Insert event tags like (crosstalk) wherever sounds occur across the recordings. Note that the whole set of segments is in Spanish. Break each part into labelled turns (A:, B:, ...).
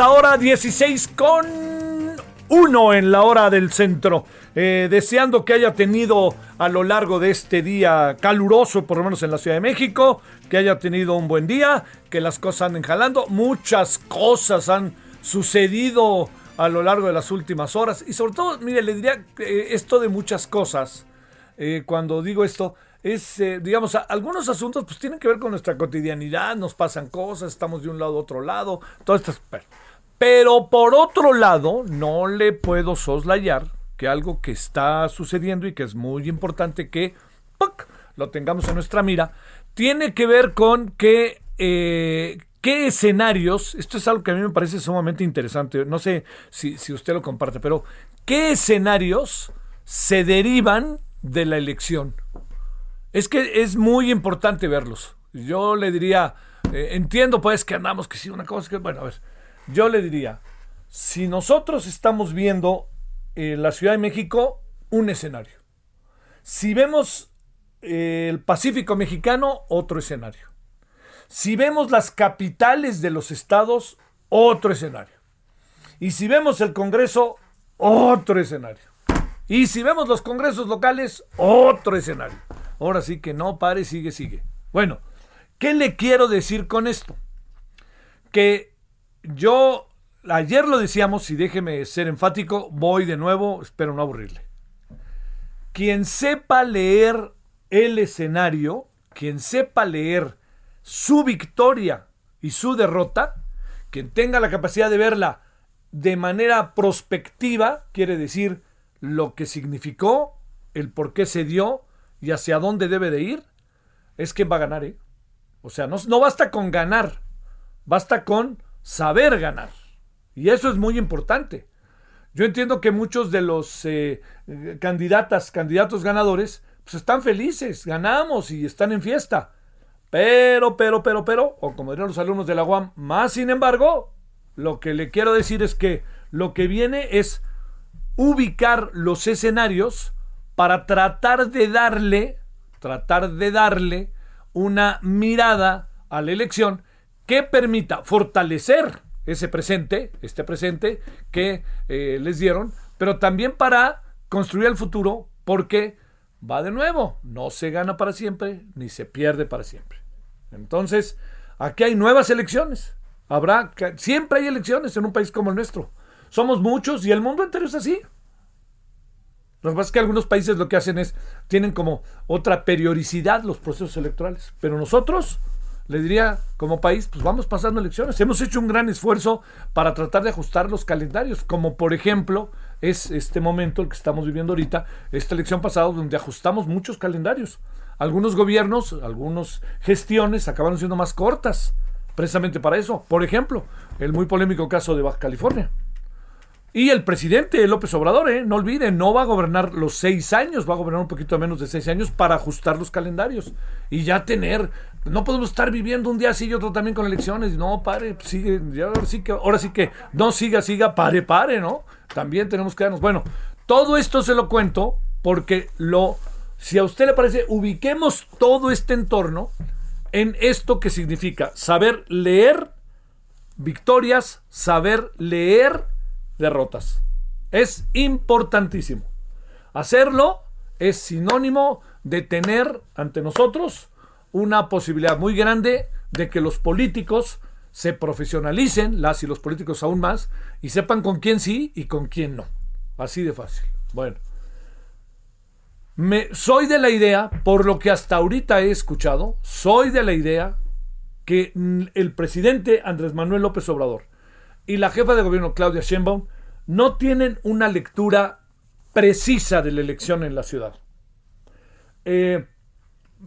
A: Ahora 16 con 1 en la hora del centro. Eh, deseando que haya tenido a lo largo de este día caluroso, por lo menos en la Ciudad de México, que haya tenido un buen día, que las cosas anden jalando. Muchas cosas han sucedido a lo largo de las últimas horas. Y sobre todo, mire, le diría que esto de muchas cosas, eh, cuando digo esto, es, eh, digamos, algunos asuntos pues tienen que ver con nuestra cotidianidad, nos pasan cosas, estamos de un lado a otro lado, todo esto. es- Pero, pero por otro lado, no le puedo soslayar que algo que está sucediendo y que es muy importante que lo tengamos en nuestra mira, tiene que ver con que eh, qué escenarios, esto es algo que a mí me parece sumamente interesante, no sé si, si usted lo comparte, pero qué escenarios se derivan de la elección. Es que es muy importante verlos. Yo le diría, eh, entiendo pues que andamos, que sí, una cosa que, bueno, a ver, yo le diría, si nosotros estamos viendo en la Ciudad de México un escenario, si vemos eh, el Pacífico mexicano, otro escenario. Si vemos las capitales de los estados, otro escenario. Y si vemos el Congreso, otro escenario. Y si vemos los congresos locales, otro escenario. Ahora sí que no pare, sigue, sigue. Bueno, ¿qué le quiero decir con esto? Que yo, ayer lo decíamos, y déjeme ser enfático, voy de nuevo, espero no aburrirle. Quien sepa leer el escenario, quien sepa leer su victoria y su derrota, quien tenga la capacidad de verla de manera prospectiva, quiere decir lo que significó, el por qué se dio y hacia dónde debe de ir, es quien va a ganar, ¿eh? O sea, no, no basta con ganar, basta con saber ganar. Y eso es muy importante. Yo entiendo que muchos de los eh, candidatas, candidatos ganadores, pues están felices, ganamos y están en fiesta. Pero, pero, pero, pero, o como dirían los alumnos de la UAM, más sin embargo, lo que le quiero decir es que lo que viene es ubicar los escenarios para tratar de darle, tratar de darle una mirada a la elección que permita fortalecer ese presente, este presente que eh, les dieron, pero también para construir el futuro, porque va de nuevo, no se gana para siempre ni se pierde para siempre. Entonces, aquí hay nuevas elecciones. Habrá, siempre hay elecciones en un país como el nuestro. Somos muchos y el mundo entero es así. Lo que pasa es que algunos países lo que hacen es, tienen como otra periodicidad los procesos electorales. Pero nosotros, le diría, como país, pues vamos pasando elecciones. Hemos hecho un gran esfuerzo para tratar de ajustar los calendarios, como por ejemplo es este momento el que estamos viviendo ahorita, esta elección pasada, donde ajustamos muchos calendarios. Algunos gobiernos, algunas gestiones acabaron siendo más cortas, precisamente para eso. Por ejemplo, el muy polémico caso de Baja California. Y el presidente López Obrador, ¿eh? no olviden, no va a gobernar los seis años, va a gobernar un poquito menos de seis años para ajustar los calendarios y ya tener. No podemos estar viviendo un día así y otro también con elecciones. No, pare, sigue, ya, ahora sí que, ahora sí que, no siga, siga, pare, pare, ¿no? También tenemos que darnos. Bueno, todo esto se lo cuento porque lo, si a usted le parece, ubiquemos todo este entorno en esto que significa saber leer victorias, saber leer derrotas. Es importantísimo. Hacerlo es sinónimo de tener ante nosotros una posibilidad muy grande de que los políticos se profesionalicen, las y los políticos aún más, y sepan con quién sí y con quién no. Así de fácil. Bueno. Me, soy de la idea, por lo que hasta ahorita he escuchado, soy de la idea que el presidente Andrés Manuel López Obrador y la jefa de gobierno Claudia Sheinbaum no tienen una lectura precisa de la elección en la ciudad. Eh,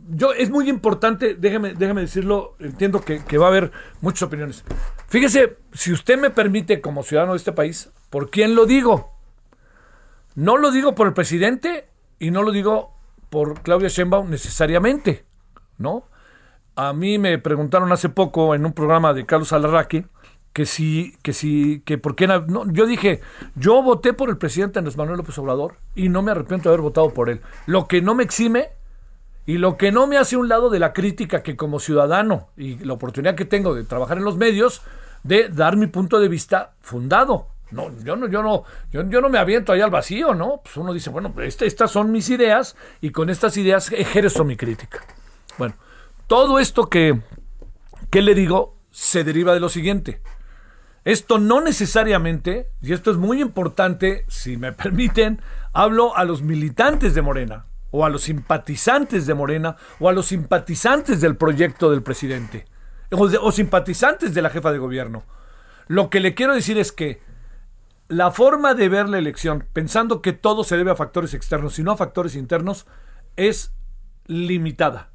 A: yo, es muy importante, déjeme, déjeme decirlo, entiendo que, va a haber muchas opiniones. Fíjese, si usted me permite como ciudadano de este país, ¿por quién lo digo? No lo digo por el presidente y no lo digo por Claudia Sheinbaum necesariamente, ¿no? A mí me preguntaron hace poco en un programa de Carlos Alarraqui que si, que si, que por qué no, yo dije, yo voté por el presidente Andrés Manuel López Obrador y no me arrepiento de haber votado por él. Lo que no me exime y lo que no me hace un lado de la crítica que como ciudadano y la oportunidad que tengo de trabajar en los medios, de dar mi punto de vista fundado. No, yo no, yo no, yo, no me aviento ahí al vacío, ¿no? Pues uno dice, bueno, este, estas son mis ideas y con estas ideas ejerzo mi crítica. Bueno, todo esto que, que le digo se deriva de lo siguiente. Esto no necesariamente, y esto es muy importante, si me (laughs) permiten, hablo a los militantes de Morena, o a los simpatizantes de Morena, o a los simpatizantes del proyecto del presidente, o, simpatizantes de la jefa de gobierno. Lo que le quiero decir es que la forma de ver la elección, pensando que todo se debe a factores externos y no a factores internos, es limitada.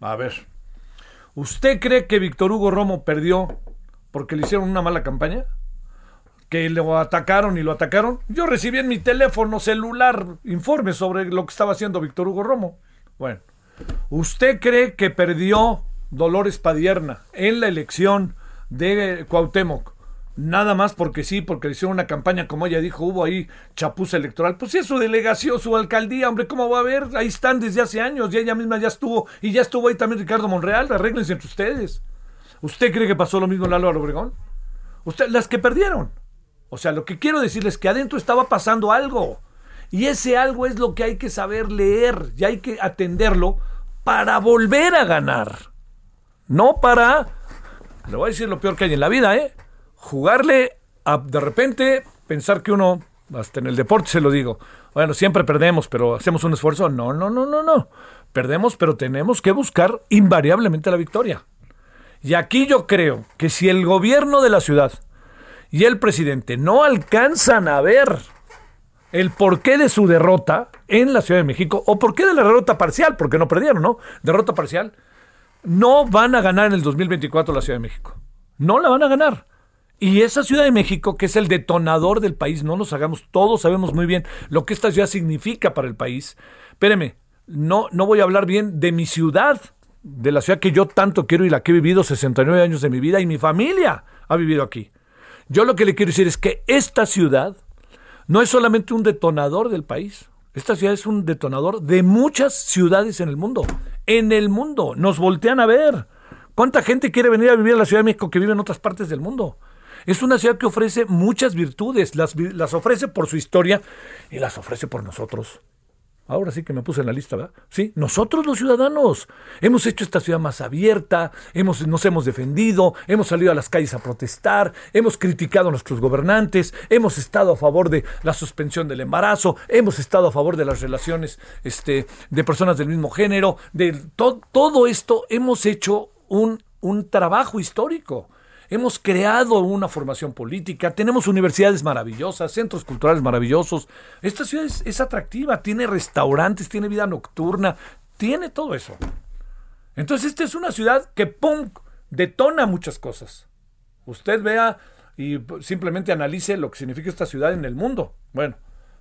A: A ver, ¿usted cree que Víctor Hugo Romo perdió porque le hicieron una mala campaña, que lo atacaron y lo atacaron. Yo recibí en mi teléfono celular informes sobre lo que estaba haciendo Víctor Hugo Romo. Bueno, ¿usted cree que perdió Dolores Padierna en la elección de Cuauhtémoc? Nada más porque sí, porque le hicieron una campaña, como ella dijo, hubo ahí chapuza electoral. Pues sí, su delegación, su alcaldía, hombre, ¿cómo va a haber? Ahí están desde hace años y ella misma ya estuvo, y ya estuvo ahí también Ricardo Monreal, arréglense entre ustedes. ¿Usted cree que pasó lo mismo en Álvaro Obregón? Usted, las que perdieron. O sea, lo que quiero decirles es que adentro estaba pasando algo. Y ese algo es lo que hay que saber leer y hay que atenderlo para volver a ganar. No para, le voy a decir lo peor que hay en la vida, ¿eh? Jugarle a de repente pensar que uno, hasta en el deporte se lo digo, bueno, siempre perdemos, pero hacemos un esfuerzo. No, no, no, no, no. Perdemos, pero tenemos que buscar invariablemente la victoria. Y aquí yo creo que si el gobierno de la ciudad y el presidente no alcanzan a ver el porqué de su derrota en la Ciudad de México, o por qué de la derrota parcial, porque no perdieron, ¿no? Derrota parcial, no van a ganar en el 2024 la Ciudad de México. No la van a ganar. Y esa Ciudad de México, que es el detonador del país, no nos hagamos, todos sabemos muy bien lo que esta ciudad significa para el país. Espéreme, no, no voy a hablar bien de mi ciudad, de la ciudad que yo tanto quiero y la que he vivido 69 años de mi vida y mi familia ha vivido aquí. Yo lo que le quiero decir es que esta ciudad no es solamente un detonador del país. Esta ciudad es un detonador de muchas ciudades en el mundo. En el mundo. Nos voltean a ver. ¿Cuánta gente quiere venir a vivir a la Ciudad de México que vive en otras partes del mundo? Es una ciudad que ofrece muchas virtudes. Las, las ofrece por su historia y las ofrece por nosotros. Ahora sí que me puse en la lista, ¿verdad? Sí, nosotros los ciudadanos hemos hecho esta ciudad más abierta, hemos, nos hemos defendido, hemos salido a las calles a protestar, hemos criticado a nuestros gobernantes, hemos estado a favor de la suspensión del embarazo, hemos estado a favor de las relaciones este, de personas del mismo género, de todo esto hemos hecho un, un trabajo histórico. Hemos creado una formación política, tenemos universidades maravillosas, centros culturales maravillosos. Esta ciudad es, atractiva, tiene restaurantes, tiene vida nocturna, tiene todo eso. Entonces, esta es una ciudad que, ¡pum!, detona muchas cosas. Usted vea y simplemente analice lo que significa esta ciudad en el mundo. Bueno,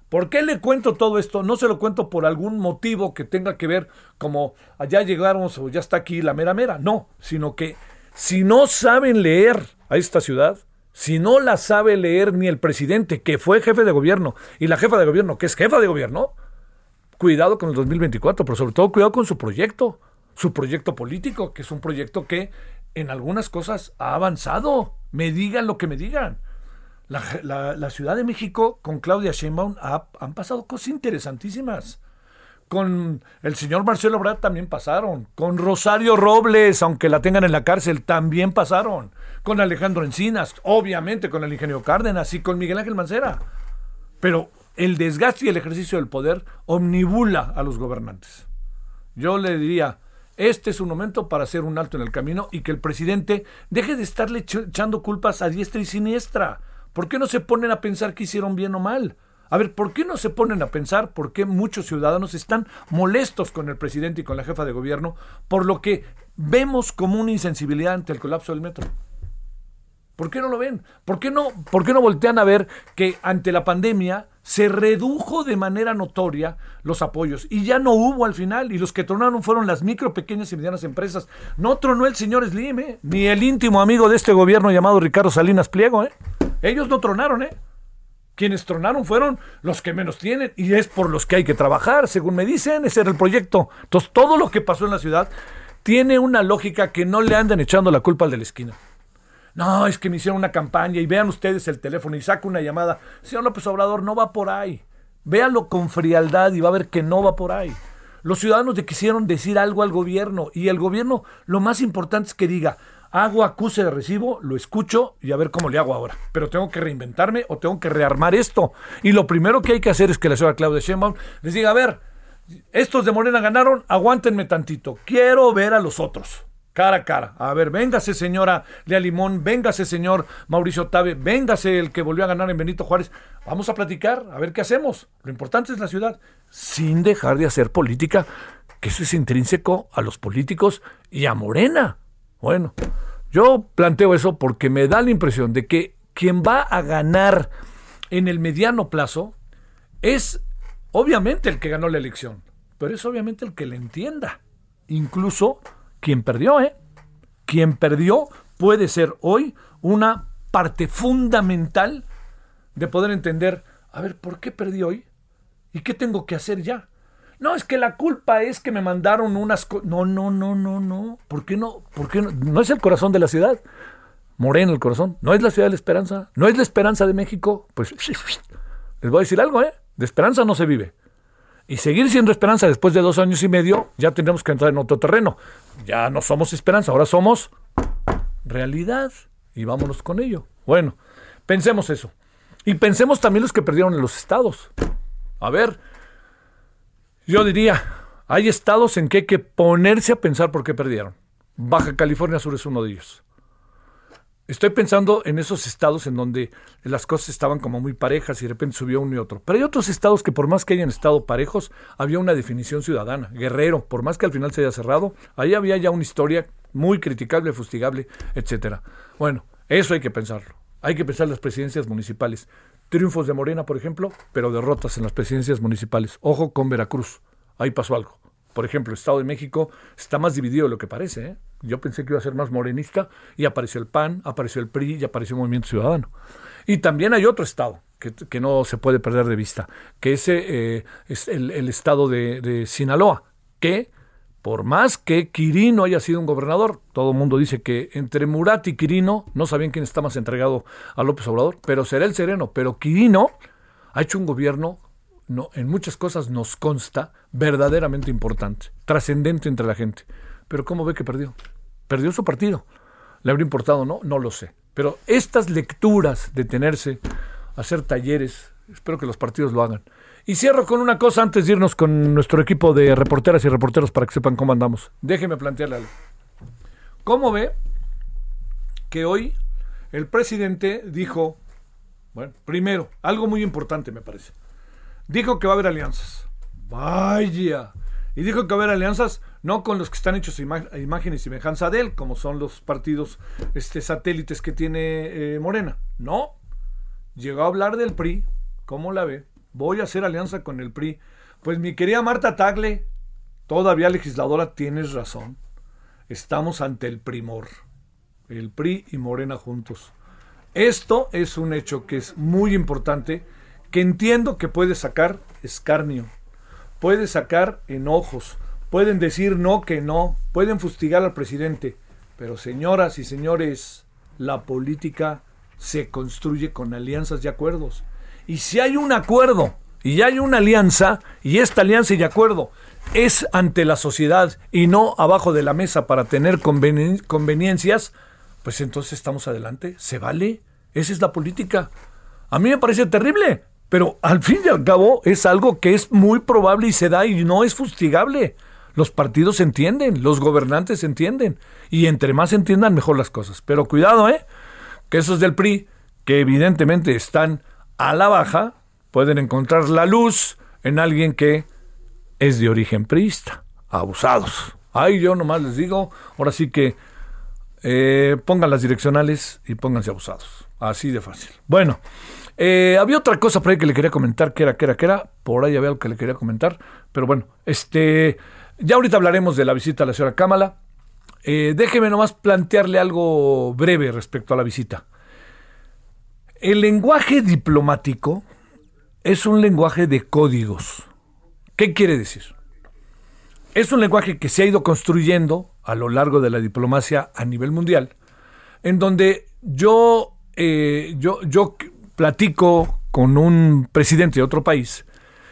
A: ¿por qué le cuento todo esto? No se lo cuento por algún motivo que tenga que ver como allá llegamos o ya está aquí la mera mera. No, sino que si no saben leer a esta ciudad, si no la sabe leer ni el presidente, que fue jefe de gobierno, y la jefa de gobierno, que es jefa de gobierno, cuidado con el 2024, pero sobre todo cuidado con su proyecto, su proyecto político, que es un proyecto que en algunas cosas ha avanzado. Me digan lo que me digan. La, Ciudad de México con Claudia Sheinbaum han pasado cosas interesantísimas. Con el señor Marcelo Brad también pasaron. Con Rosario Robles, aunque la tengan en la cárcel, también pasaron. Con Alejandro Encinas, obviamente con el ingeniero Cárdenas y con Miguel Ángel Mancera. Pero el desgaste y el ejercicio del poder omnibula a los gobernantes. Yo le diría, este es un momento para hacer un alto en el camino y que el presidente deje de estarle echando culpas a diestra y siniestra. ¿Por qué no se ponen a pensar que hicieron bien o mal? A ver, ¿por qué no se ponen a pensar por qué muchos ciudadanos están molestos con el presidente y con la jefa de gobierno por lo que vemos como una insensibilidad ante el colapso del metro? ¿Por qué no lo ven? ¿Por qué no, por qué no voltean a ver que ante la pandemia se redujo de manera notoria los apoyos y ya no hubo al final y los que tronaron fueron las micro, pequeñas y medianas empresas. No tronó el señor Slim, ¿eh? ni el íntimo amigo de este gobierno llamado Ricardo Salinas Pliego. ¿eh? Ellos no tronaron, ¿eh? Quienes tronaron fueron los que menos tienen y es por los que hay que trabajar, según me dicen, ese era el proyecto. Entonces todo lo que pasó en la ciudad tiene una lógica que no le andan echando la culpa al de la esquina. No, es que me hicieron una campaña y vean ustedes el teléfono y saca una llamada. Señor López Obrador, no va por ahí. Véanlo con frialdad y va a ver que no va por ahí. Los ciudadanos le quisieron decir algo al gobierno y el gobierno lo más importante es que diga, hago acuse de recibo, lo escucho y a ver cómo le hago ahora. Pero tengo que reinventarme o tengo que rearmar esto. Y lo primero que hay que hacer es que la señora Claudia Sheinbaum les diga, a ver, estos de Morena ganaron, aguántenme tantito. Quiero ver a los otros cara a cara. A ver, véngase señora Lea Limón, véngase señor Mauricio Tabe, véngase el que volvió a ganar en Benito Juárez. Vamos a platicar, a ver qué hacemos. Lo importante es la ciudad, sin dejar de hacer política, que eso es intrínseco a los políticos y a Morena. Bueno, yo planteo eso porque me da la impresión de que quien va a ganar en el mediano plazo es obviamente el que ganó la elección, pero es obviamente el que le entienda. Incluso quien perdió, ¿eh? Quien perdió puede ser hoy una parte fundamental de poder entender, a ver, ¿por qué perdí hoy? ¿Y qué tengo que hacer ya? No, es que la culpa es que me mandaron unas cosas. No, no, no, no, no. ¿Por qué no? ¿Por qué no? No es el corazón de la ciudad. Moreno el corazón. No es la ciudad de la esperanza. No es la esperanza de México. Pues (laughs) les voy a decir algo, ¿eh? De esperanza no se vive y seguir siendo esperanza después de dos años y medio, ya tendremos que entrar en otro terreno. Ya no somos esperanza, ahora somos realidad y vámonos con ello. Bueno, pensemos eso. Y pensemos también los que perdieron en los estados. A ver, yo diría, hay estados en que hay que ponerse a pensar por qué perdieron. Baja California Sur es uno de ellos. Estoy pensando en esos estados en donde las cosas estaban como muy parejas y de repente subió uno y otro. Pero hay otros estados que por más que hayan estado parejos, había una definición ciudadana. Guerrero, por más que al final se haya cerrado, ahí había ya una historia muy criticable, fustigable, etcétera. Bueno, eso hay que pensarlo. Hay que pensar las presidencias municipales. Triunfos de Morena, por ejemplo, pero derrotas en las presidencias municipales. Ojo con Veracruz. Ahí pasó algo. Por ejemplo, el Estado de México está más dividido de lo que parece. ¿eh? Yo pensé que iba a ser más morenista y apareció el PAN, apareció el PRI y apareció el Movimiento Ciudadano. Y también hay otro Estado que, no se puede perder de vista, que ese eh, es el, Estado de, Sinaloa, que por más que Quirino haya sido un gobernador, todo el mundo dice que entre Murat y Quirino no sabían quién está más entregado a López Obrador, pero será el sereno. Pero Quirino ha hecho un gobierno no, en muchas cosas nos consta verdaderamente importante, trascendente entre la gente. Pero ¿cómo ve que perdió? Perdió su partido. ¿Le habría importado no? No lo sé. Pero estas lecturas de tenerse, hacer talleres, espero que los partidos lo hagan. Y cierro con una cosa antes de irnos con nuestro equipo de reporteras y reporteros para que sepan cómo andamos. Déjeme plantearle algo. ¿Cómo ve que hoy el presidente dijo, bueno, primero, algo muy importante me parece. Dijo que va a haber alianzas. Vaya. Y dijo que va a haber alianzas no con los que están hechos a imagen y semejanza de él, como son los partidos este, satélites que tiene eh, Morena. No. Llegó a hablar del PRI. ¿Cómo la ve? Voy a hacer alianza con el PRI. Pues mi querida Marta Tagle, todavía legisladora, tienes razón. Estamos ante el primor. El PRI y Morena juntos. Esto es un hecho que es muy importante que entiendo que puede sacar escarnio, puede sacar enojos, pueden decir no que no, pueden fustigar al presidente, Pero señoras y señores, la política se construye con alianzas y acuerdos. Y si hay un acuerdo y hay una alianza, y esta alianza y acuerdo es ante la sociedad y no abajo de la mesa para tener conveniencias, pues entonces estamos adelante. ¿Se vale? Esa es la política. A mí me parece terrible, pero al fin y al cabo es algo que es muy probable y se da y no es fustigable. Los partidos entienden, los gobernantes entienden, y entre más entiendan, mejor las cosas. Pero cuidado, ¿eh? Que esos del PRI, que evidentemente están a la baja, pueden encontrar la luz en alguien que es de origen priista. Abusados. Ay, yo nomás les digo, ahora sí que eh, pongan las direccionales y pónganse abusados. Así de fácil. Bueno, eh, había otra cosa por ahí que le quería comentar, que era, que era, que era. Por ahí había algo que le quería comentar. Pero bueno, este. Ya ahorita hablaremos de la visita a la señora Cámara. Eh, déjeme nomás plantearle algo breve respecto a la visita. El lenguaje diplomático es un lenguaje de códigos. ¿Qué quiere decir? Es un lenguaje que se ha ido construyendo a lo largo de la diplomacia a nivel mundial, en donde yo, eh, yo, yo platico con un presidente de otro país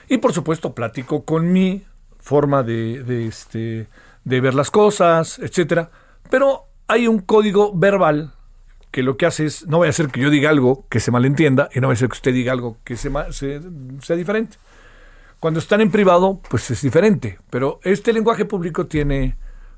A: y por supuesto platico con mi forma de, de, este, de ver las cosas, etcétera, pero hay un código verbal que lo que hace es, no voy a hacer que yo diga algo que se malentienda y no voy a hacer que usted diga algo que se, sea diferente. Cuando están en privado, pues es diferente, pero este lenguaje público tiene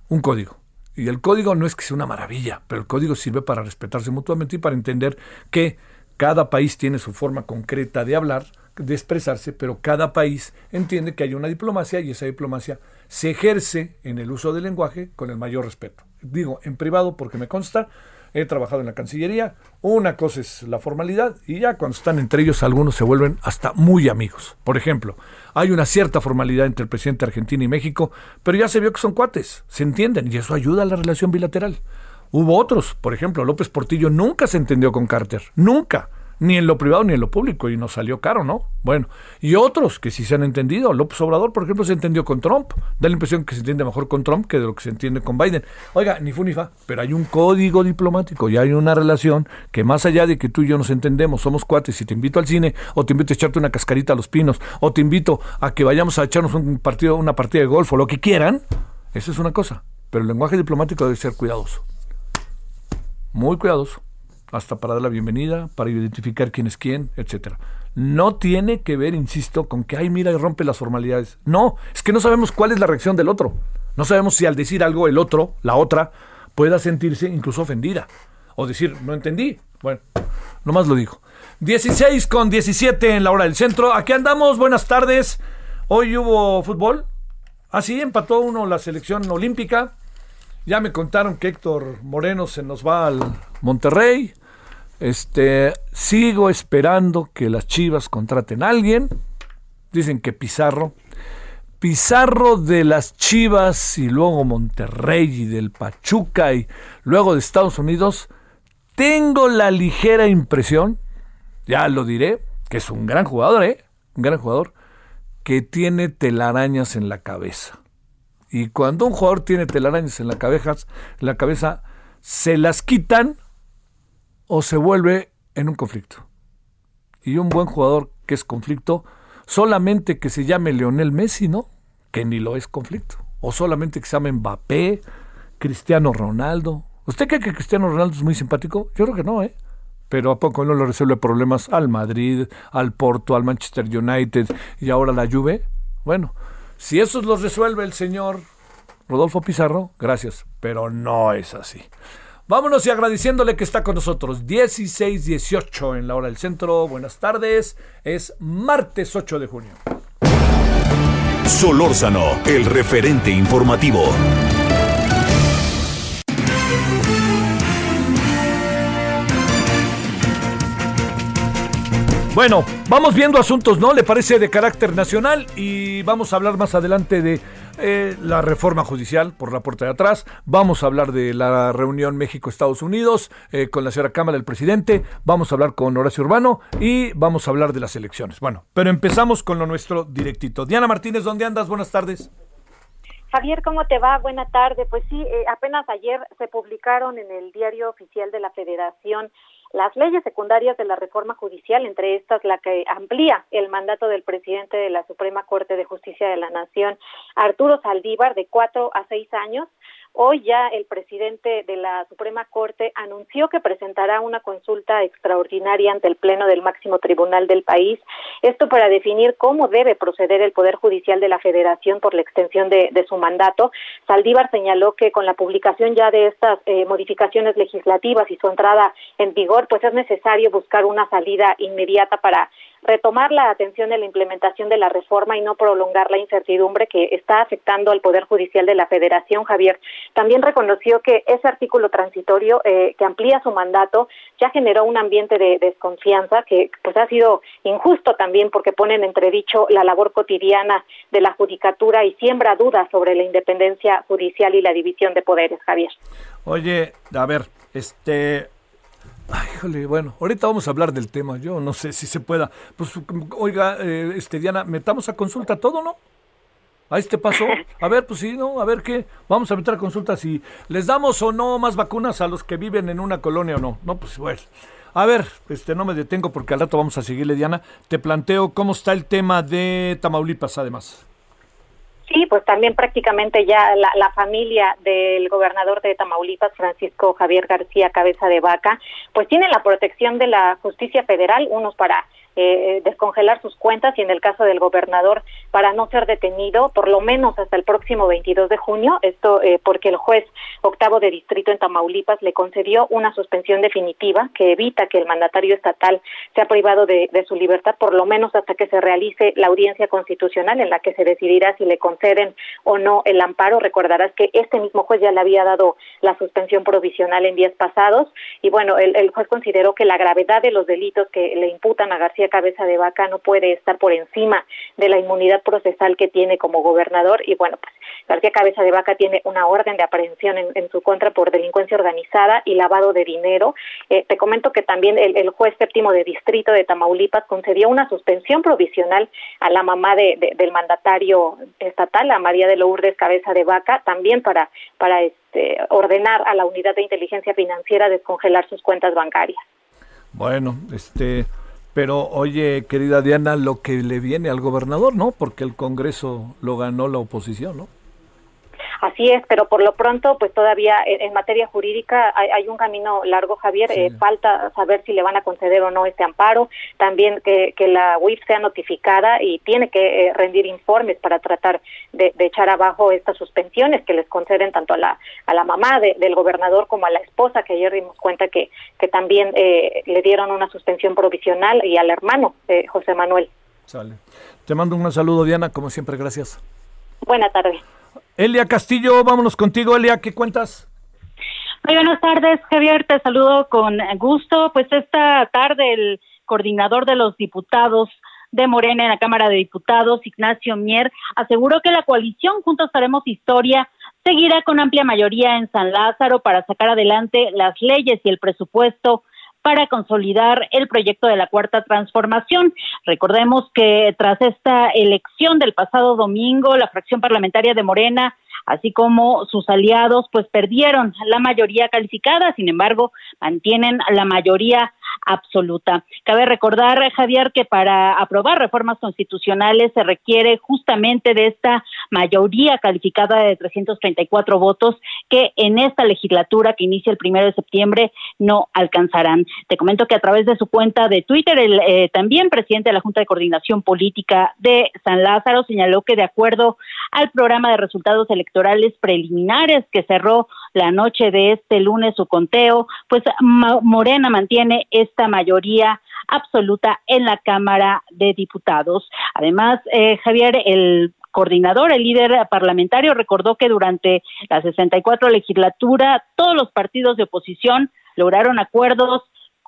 A: un código. Y el código no es que sea una maravilla, pero el código sirve para respetarse mutuamente y para entender que cada país tiene su forma concreta de hablar, de expresarse, pero cada país entiende que hay una diplomacia y esa diplomacia se ejerce en el uso del lenguaje con el mayor respeto. Digo en privado porque me consta, he trabajado en la Cancillería, una cosa es la formalidad y ya cuando están entre ellos algunos se vuelven hasta muy amigos. Por ejemplo, hay una cierta formalidad entre el presidente de Argentina y México, pero ya se vio que son cuates, se entienden y eso ayuda a la relación bilateral. Hubo otros, por ejemplo, López Portillo nunca se entendió con Carter, nunca ni en lo privado ni en lo público, y nos salió caro, ¿no? Bueno, y otros que sí se han entendido. López Obrador, por ejemplo, se entendió con Trump. Da la impresión que se entiende mejor con Trump que de lo que se entiende con Biden. Oiga, ni fu ni fa, pero hay un código diplomático y hay una relación que más allá de que tú y yo nos entendemos, somos cuates, y te invito al cine, o te invito a echarte una cascarita a los pinos, o te invito a que vayamos a echarnos un partido, una partida de golf, o lo que quieran, eso es una cosa. Pero el lenguaje diplomático debe ser cuidadoso. Muy cuidadoso hasta para dar la bienvenida, para identificar quién es quién, etcétera. No tiene que ver, insisto, con que, ay, mira, y rompe las formalidades. No, es que no sabemos cuál es la reacción del otro. No sabemos si al decir algo el otro, la otra, pueda sentirse incluso ofendida. O decir, no entendí. Bueno, nomás lo digo. 16 con 17 en la hora del centro. Aquí andamos, buenas tardes. Hoy hubo fútbol. Así ah, empató uno la selección olímpica. Ya me contaron que Héctor Moreno se nos va al Monterrey. Este, sigo esperando que las Chivas contraten a alguien. Dicen que Pizarro. Pizarro de las Chivas y luego Monterrey y del Pachuca y luego de Estados Unidos. Tengo la ligera impresión, ya lo diré, que es un gran jugador, ¿eh? Un gran jugador, que tiene telarañas en la cabeza. Y cuando un jugador tiene telarañas en la cabeza, en la cabeza se las quitan o se vuelve en un conflicto. Y un buen jugador que es conflicto, solamente que se llame Leonel Messi, ¿no? Que ni lo es conflicto. O solamente que se llame Mbappé, Cristiano Ronaldo. ¿Usted cree que Cristiano Ronaldo es muy simpático? Yo creo que no, ¿eh? Pero ¿a poco no le resuelve problemas al Madrid, al Porto, al Manchester United y ahora la Juve? Bueno, si esos los resuelve el señor Rodolfo Pizarro, gracias, pero no es así. Vámonos y agradeciéndole que está con nosotros. 16-18 en la hora del centro. Buenas tardes. Es martes 8 de junio.
B: Solórzano, el referente informativo.
A: Bueno, vamos viendo asuntos, ¿no? Le parece de carácter nacional y vamos a hablar más adelante de eh, la reforma judicial por la puerta de atrás. Vamos a hablar de la reunión México-Estados Unidos eh, con la señora Cámara, el presidente. Vamos a hablar con Horacio Urbano y vamos a hablar de las elecciones. Bueno, pero empezamos con lo nuestro directito. Diana Martínez, ¿dónde andas? Buenas tardes.
C: Javier, ¿cómo te va? Buena tarde. Pues sí, eh, apenas ayer se publicaron en el diario oficial de la Federación las leyes secundarias de la reforma judicial, entre estas la que amplía el mandato del presidente de la Suprema Corte de Justicia de la Nación, Arturo Saldívar, de cuatro a seis años, Hoy ya el presidente de la Suprema Corte anunció que presentará una consulta extraordinaria ante el Pleno del máximo tribunal del país, esto para definir cómo debe proceder el Poder Judicial de la Federación por la extensión de, su mandato. Saldívar señaló que con la publicación ya de estas eh, modificaciones legislativas y su entrada en vigor, pues es necesario buscar una salida inmediata para retomar la atención en la implementación de la reforma y no prolongar la incertidumbre que está afectando al Poder Judicial de la Federación, Javier. También reconoció que ese artículo transitorio eh, que amplía su mandato ya generó un ambiente de desconfianza que pues ha sido injusto también porque pone en entredicho la labor cotidiana de la judicatura y siembra dudas sobre la independencia judicial y la división de poderes, Javier.
A: Oye, a ver, este Ay, bueno, ahorita vamos a hablar del tema. Yo no sé si se pueda. Pues, oiga, eh, este Diana, metamos a consulta todo, ¿no? A este paso. A ver, pues sí, ¿no? A ver qué. Vamos a meter a consulta si les damos o no más vacunas a los que viven en una colonia o no. No, pues bueno. A ver, este, no me detengo porque al rato vamos a seguirle, Diana. Te planteo cómo está el tema de Tamaulipas, además.
C: Sí, pues también prácticamente ya la, familia del gobernador de Tamaulipas, Francisco Javier García Cabeza de Vaca, pues tiene la protección de la justicia federal, unos para eh, descongelar sus cuentas y en el caso del gobernador para no ser detenido por lo menos hasta el próximo 22 de junio, esto eh, porque el juez octavo de distrito en Tamaulipas le concedió una suspensión definitiva que evita que el mandatario estatal sea privado de, su libertad por lo menos hasta que se realice la audiencia constitucional en la que se decidirá si le conceden o no el amparo. Recordarás que este mismo juez ya le había dado la suspensión provisional en días pasados y bueno, el juez consideró que la gravedad de los delitos que le imputan a García Cabeza de Vaca no puede estar por encima de la inmunidad procesal que tiene como gobernador y bueno, pues García Cabeza de Vaca tiene una orden de aprehensión en, su contra por delincuencia organizada y lavado de dinero. Eh, te comento que también el, juez séptimo de distrito de Tamaulipas concedió una suspensión provisional a la mamá de, del mandatario estatal, a María de Lourdes Cabeza de Vaca, también para, este, ordenar a la unidad de inteligencia financiera descongelar sus cuentas bancarias.
A: Bueno, este, pero oye, querida Diana, lo que le viene al gobernador, ¿no? Porque el Congreso lo ganó la oposición, ¿no?
C: Así es, pero por lo pronto, pues todavía en, materia jurídica hay, un camino largo, Javier. Eh, falta saber si le van a conceder o no este amparo. También que, la UIF sea notificada y tiene que eh, rendir informes para tratar de, echar abajo estas suspensiones que les conceden tanto a la, a la mamá del gobernador como a la esposa, que ayer dimos cuenta que, que también eh, le dieron una suspensión provisional, y al hermano, José Manuel.
A: Sale. Te mando un saludo, Diana, como siempre, gracias.
C: Buena tarde.
A: Elia Castillo, vámonos contigo, Elia, ¿qué cuentas?
D: Muy buenas tardes, Javier, te saludo con gusto. Pues esta tarde el coordinador de los diputados de Morena en la Cámara de Diputados, Ignacio Mier, aseguró que la coalición Juntos Haremos Historia seguirá con amplia mayoría en San Lázaro para sacar adelante las leyes y el presupuesto para consolidar el proyecto de la cuarta transformación. Recordemos que tras esta elección del pasado domingo, la fracción parlamentaria de Morena así como sus aliados, pues perdieron la mayoría calificada, sin embargo, mantienen la mayoría absoluta. Cabe recordar, Javier, que para aprobar reformas constitucionales se requiere justamente de esta mayoría calificada de 334 votos que en esta legislatura que inicia el primero de septiembre no alcanzarán. Te comento que a través de su cuenta de Twitter, el eh, también presidente de la Junta de Coordinación Política de San Lázaro señaló que de acuerdo al programa de resultados electorales preliminares que cerró la noche de este lunes su conteo, pues Morena mantiene esta mayoría absoluta en la Cámara de Diputados. Además, eh, Javier, el coordinador, el líder parlamentario, recordó que durante la 64 legislatura todos los partidos de oposición lograron acuerdos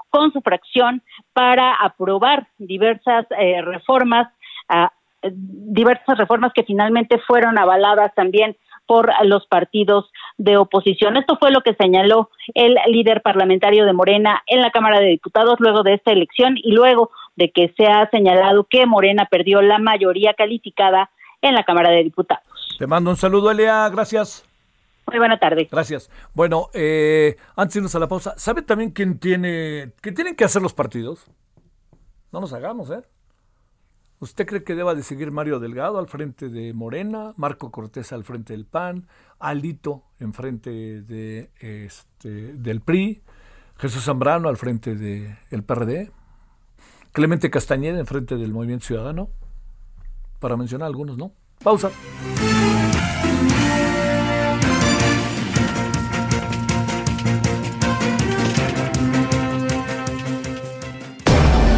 D: con su fracción para aprobar diversas eh, reformas, ah, diversas reformas que finalmente fueron avaladas también por los partidos de oposición. Esto fue lo que señaló el líder parlamentario de Morena en la Cámara de Diputados luego de esta elección y luego de que se ha señalado que Morena perdió la mayoría calificada en la Cámara de Diputados.
A: Te mando un saludo, Elia. Gracias.
D: Muy buena tarde.
A: Gracias. Bueno, eh, antes de irnos a la pausa, ¿sabe también quién tiene, qué tienen que hacer los partidos? No nos hagamos, ¿eh? ¿Usted cree que deba de seguir Mario Delgado al frente de Morena, Marco Cortés al frente del PAN, Alito en frente de, este, del PRI, Jesús Zambrano al frente del PRD, Clemente Castañeda en frente del Movimiento Ciudadano? Para mencionar algunos, ¿no? Pausa.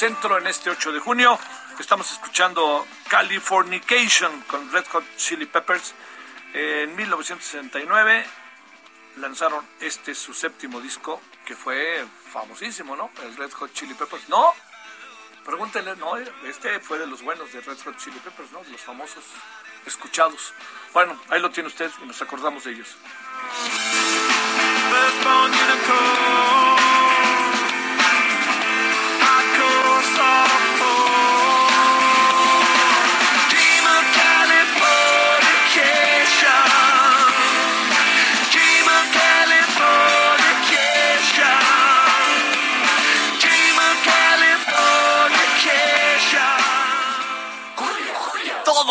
A: Centro en este 8 de junio. Estamos escuchando Californication con Red Hot Chili Peppers. En 1969 lanzaron este su séptimo disco que fue famosísimo, ¿no? El Red Hot Chili Peppers. No, pregúntenle, no, este fue de los buenos de Red Hot Chili Peppers, ¿no? Los famosos escuchados. Bueno, ahí lo tiene usted y nos acordamos de ellos.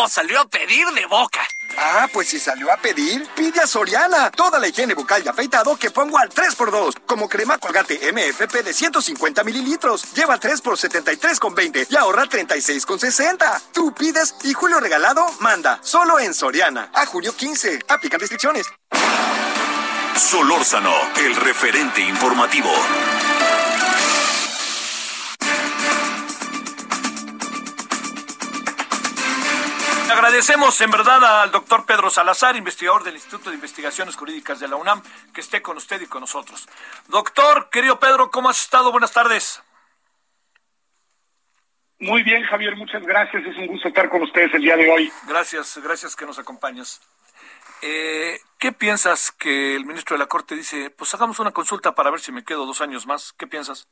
E: Salió a pedir de boca.
F: Ah, pues si salió a pedir, pide a Soriana. Toda la higiene bucal y afeitado que pongo al 3x2. Como crema colgate MFP de 150 mililitros. Lleva 3 por 73,20 y ahorra 36,60. Tú pides y Julio Regalado manda. Solo en Soriana. A julio 15. Aplican restricciones.
G: Solórzano, el referente informativo.
A: Agradecemos en verdad al doctor Pedro Salazar, investigador del Instituto de Investigaciones Jurídicas de la UNAM, que esté con usted y con nosotros. Doctor, querido Pedro, ¿cómo has estado? Buenas tardes.
H: Muy bien, Javier, muchas gracias. Es un gusto estar con ustedes el día de hoy.
A: Gracias, gracias que nos acompañas. Eh, ¿Qué piensas que el ministro de la Corte dice? Pues hagamos una consulta para ver si me quedo dos años más. ¿Qué piensas?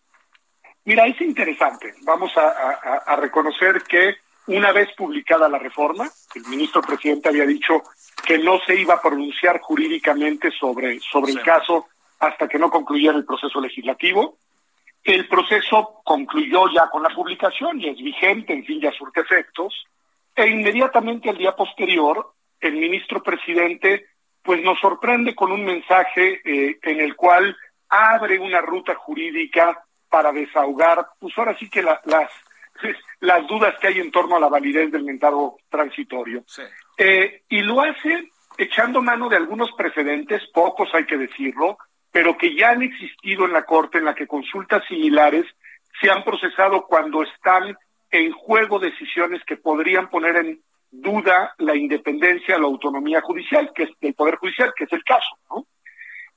H: Mira, es interesante. Vamos a, a- a reconocer que una vez publicada la reforma, el ministro presidente había dicho que no se iba a pronunciar jurídicamente sobre, sobre
A: Sí.
H: el caso hasta que no concluyera el proceso legislativo. El proceso concluyó ya con la publicación y es vigente, en fin, ya surte efectos. E inmediatamente al día posterior, el ministro presidente pues nos sorprende con un mensaje eh, en el cual abre una ruta jurídica para desahogar, pues ahora sí que las, las dudas que hay en torno a la validez del mentado transitorio. Eh, y lo hace echando mano de algunos precedentes, pocos hay que decirlo, pero que ya han existido en la Corte, en la que consultas similares se han procesado cuando están en juego decisiones que podrían poner en duda la independencia, la autonomía judicial, que es del Poder Judicial, que es el caso, ¿no?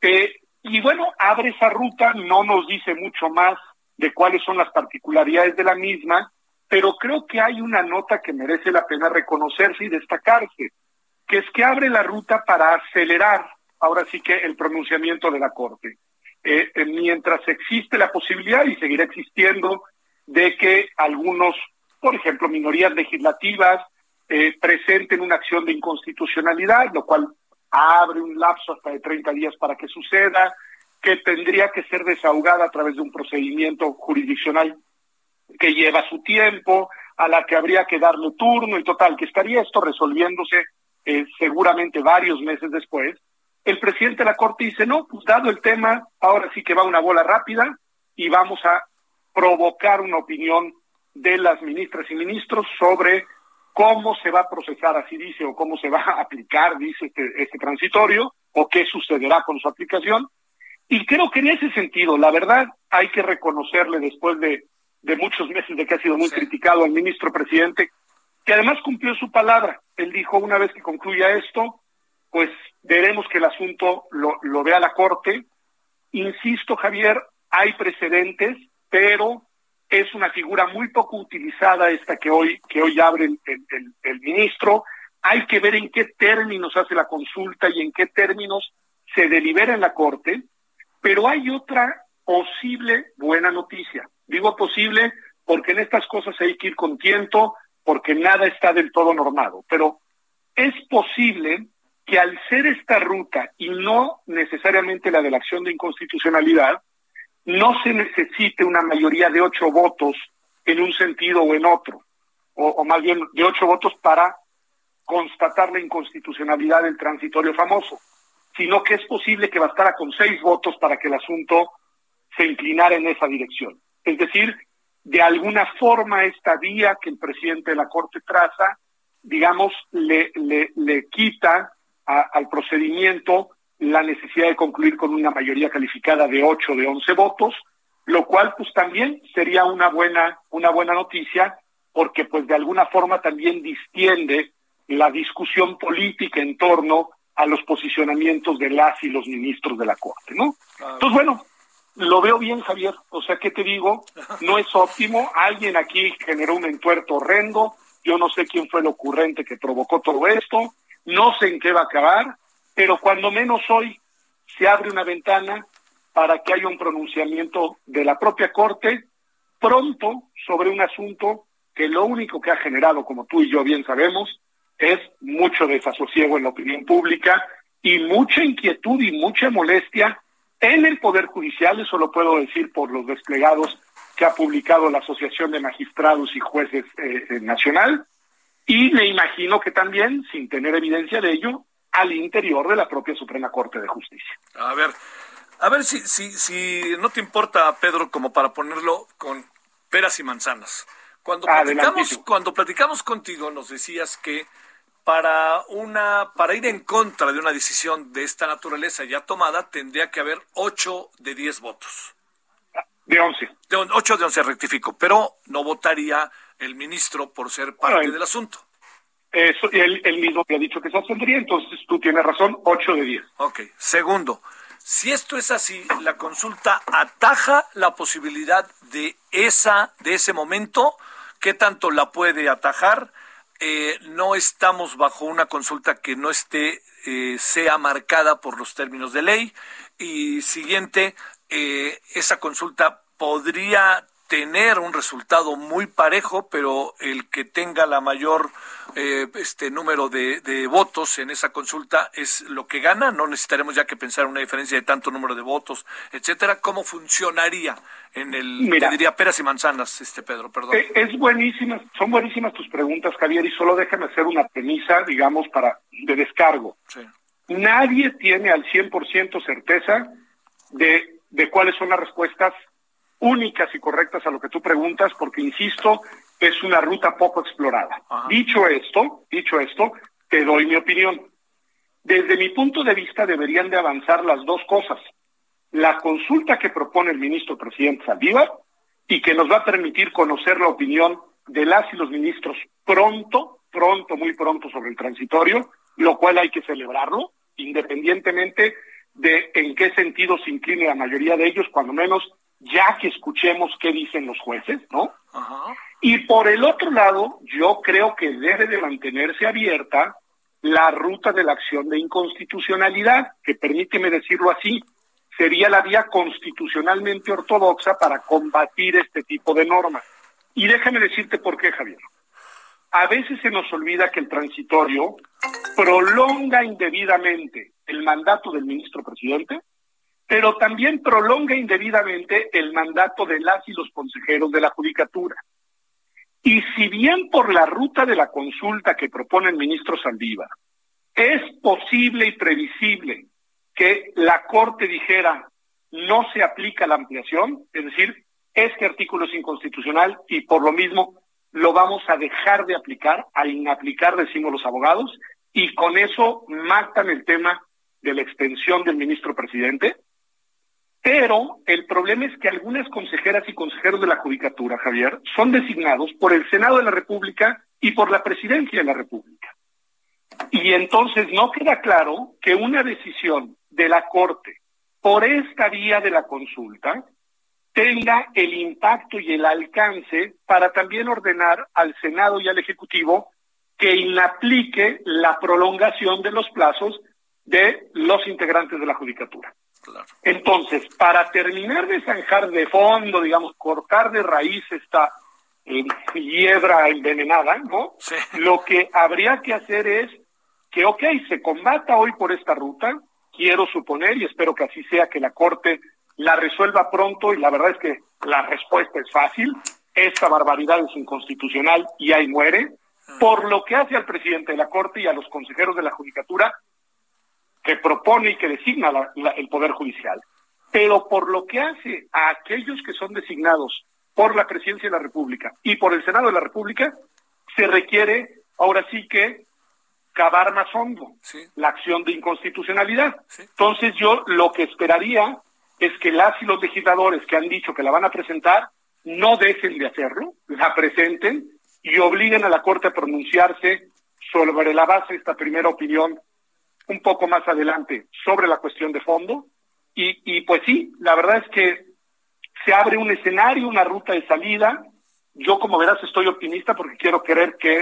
H: Eh, y bueno, abre esa ruta, no nos dice mucho más de cuáles son las particularidades de la misma, pero creo que hay una nota que merece la pena reconocerse y destacarse, que es que abre la ruta para acelerar ahora sí que el pronunciamiento de la Corte. Eh, eh, mientras existe la posibilidad y seguirá existiendo de que algunos, por ejemplo, minorías legislativas, eh, presenten una acción de inconstitucionalidad, lo cual abre un lapso hasta de 30 días para que suceda, que tendría que ser desahogada a través de un procedimiento jurisdiccional que lleva su tiempo, a la que habría que darle turno y total, que estaría esto resolviéndose eh, seguramente varios meses después. El presidente de la Corte dice, no, pues dado el tema, ahora sí que va una bola rápida y vamos a provocar una opinión de las ministras y ministros sobre cómo se va a procesar, así dice, o cómo se va a (laughs) aplicar, dice este, este, transitorio, o qué sucederá con su aplicación. Y creo que en ese sentido, la verdad, hay que reconocerle después de, de muchos meses de que ha sido muy criticado al ministro presidente, que además cumplió su palabra. Él dijo, una vez que concluya esto, pues veremos que el asunto lo, lo vea la Corte. Insisto, Javier, hay precedentes, pero es una figura muy poco utilizada esta que hoy, que hoy abre el, ministro. Hay que ver en qué términos hace la consulta y en qué términos se delibera en la Corte, pero hay otra posible buena noticia. Digo posible porque en estas cosas hay que ir con tiento, porque nada está del todo normado, pero es posible que al ser esta ruta y no necesariamente la de la acción de inconstitucionalidad, no se necesite una mayoría de ocho votos en un sentido o en otro, o, más bien de ocho votos para constatar la inconstitucionalidad del transitorio famoso, sino que es posible que bastara con seis votos para que el asunto se inclinara en esa dirección. Es decir, de alguna forma esta vía que el presidente de la Corte traza, digamos, le, le, le quita al procedimiento la necesidad de concluir con una mayoría calificada de 8 de 11 votos, lo cual pues también sería una buena una buena noticia porque pues de alguna forma también distiende la discusión política en torno a los posicionamientos de las y los ministros de la Corte, ¿no? Entonces, bueno, lo veo bien, Javier. O sea, ¿qué te digo? No es óptimo. Alguien aquí generó un entuerto horrendo. Yo no sé quién fue el ocurrente que provocó todo esto. No sé en qué va a acabar pero cuando menos hoy se abre una ventana para que haya un pronunciamiento de la propia Corte pronto sobre un asunto que lo único que ha generado, como tú y yo bien sabemos, es mucho desasosiego en la opinión pública y mucha inquietud y mucha molestia en el Poder Judicial, eso lo puedo decir por los desplegados que ha publicado la Asociación de Magistrados y Jueces eh, eh, Nacional, y me imagino que también, sin tener evidencia de ello, al interior de la propia Suprema Corte de Justicia.
A: A ver, a ver si, si, si no te importa, Pedro, como para ponerlo con peras y manzanas. Cuando platicamos, cuando platicamos contigo nos decías que para una para ir en contra de una decisión de esta naturaleza ya tomada tendría que haber 8 de 10 votos.
H: De 11.
A: De 8 de 11 rectifico, pero no votaría el ministro por ser parte del asunto.
H: Eso, él, mismo te ha dicho que se abstendría, entonces tú tienes razón, 8 de 10.
A: Ok, segundo, si esto es así, la consulta ataja la posibilidad de esa, de ese momento, ¿qué tanto la puede atajar? Eh, no estamos bajo una consulta que no esté, eh, sea marcada por los términos de ley. Y siguiente, eh, esa consulta podría tener un resultado muy parejo, pero el que tenga la mayor eh, este número de, de, votos en esa consulta es lo que gana. No necesitaremos ya que pensar una diferencia de tanto número de votos, etcétera. ¿Cómo funcionaría en el, Mira, diría peras y manzanas, este Pedro? Perdón.
H: Es, es buenísima, son buenísimas tus preguntas, Javier, y solo déjame hacer una premisa, digamos, para de descargo.
A: Sí.
H: Nadie tiene al 100% certeza de, de cuáles son las respuestas únicas y correctas a lo que tú preguntas, porque insisto, es una ruta poco explorada.
A: Ajá.
H: Dicho esto, dicho esto, te doy mi opinión. Desde mi punto de vista deberían de avanzar las dos cosas. La consulta que propone el ministro presidente Saldívar y que nos va a permitir conocer la opinión de las y los ministros pronto, pronto, muy pronto sobre el transitorio, lo cual hay que celebrarlo, independientemente de en qué sentido se incline la mayoría de ellos, cuando menos ya que escuchemos qué dicen los jueces, ¿no?
A: Ajá.
H: Y por el otro lado, yo creo que debe de mantenerse abierta la ruta de la acción de inconstitucionalidad, que permíteme decirlo así, sería la vía constitucionalmente ortodoxa para combatir este tipo de normas. Y déjame decirte por qué, Javier. A veces se nos olvida que el transitorio prolonga indebidamente el mandato del ministro presidente pero también prolonga indebidamente el mandato de las y los consejeros de la Judicatura. Y si bien por la ruta de la consulta que propone el ministro Saldívar es posible y previsible que la Corte dijera no se aplica la ampliación, es decir, este artículo es inconstitucional y por lo mismo lo vamos a dejar de aplicar, a inaplicar, decimos los abogados, y con eso matan el tema de la extensión del ministro presidente, pero el problema es que algunas consejeras y consejeros de la Judicatura, Javier, son designados por el Senado de la República y por la Presidencia de la República. Y entonces no queda claro que una decisión de la Corte por esta vía de la consulta tenga el impacto y el alcance para también ordenar al Senado y al Ejecutivo que inaplique la prolongación de los plazos de los integrantes de la Judicatura.
A: Claro.
H: Entonces, para terminar de zanjar de fondo, digamos, cortar de raíz esta eh, hiedra envenenada, ¿no?
A: Sí.
H: Lo que habría que hacer es que, ok, se combata hoy por esta ruta, quiero suponer y espero que así sea, que la Corte la resuelva pronto y la verdad es que la respuesta es fácil, esta barbaridad es inconstitucional y ahí muere, por lo que hace al presidente de la Corte y a los consejeros de la Judicatura, que propone y que designa la, la, el Poder Judicial, pero por lo que hace a aquellos que son designados por la Presidencia de la República y por el Senado de la República, se requiere ahora sí que cavar más hondo
A: sí.
H: la acción de inconstitucionalidad.
A: Sí.
H: Entonces yo lo que esperaría es que las y los legisladores que han dicho que la van a presentar no dejen de hacerlo, la presenten y obliguen a la Corte a pronunciarse sobre la base de esta primera opinión un poco más adelante sobre la cuestión de fondo. Y, y pues sí, la verdad es que se abre un escenario, una ruta de salida. Yo, como verás, estoy optimista porque quiero creer que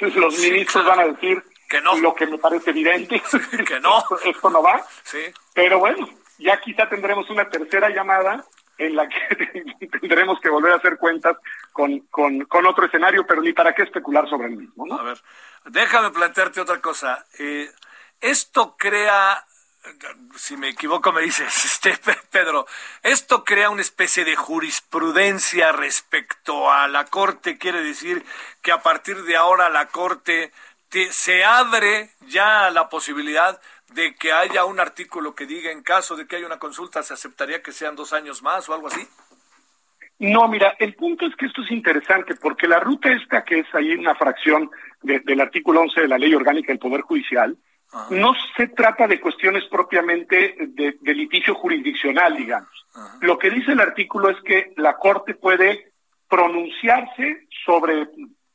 H: (laughs) los ministros van a decir
A: Que no.
H: lo que me parece evidente. (laughs)
A: Que no.
H: Esto, esto no va.
A: Sí.
H: Pero bueno, ya quizá tendremos una tercera llamada en la que (laughs) tendremos que volver a hacer cuentas con, con, con otro escenario, pero ni para qué especular sobre el mismo. ¿no?
A: A ver, déjame plantearte otra cosa. Eh, esto crea, si me equivoco me dices, (laughs) este Pe- Pedro, esto crea una especie de jurisprudencia respecto a la Corte. Quiere decir que a partir de ahora la Corte te- se abre ya la posibilidad de que haya un artículo que diga en caso de que haya una consulta se aceptaría que sean dos años más o algo así.
H: No, mira, el punto es que esto es interesante porque la ruta esta, que es ahí una fracción de- del artículo 11 de la Ley Orgánica del Poder Judicial,
A: Ajá.
H: no se trata de cuestiones propiamente de, de litigio jurisdiccional, digamos. Lo que dice el artículo es que la Corte puede pronunciarse sobre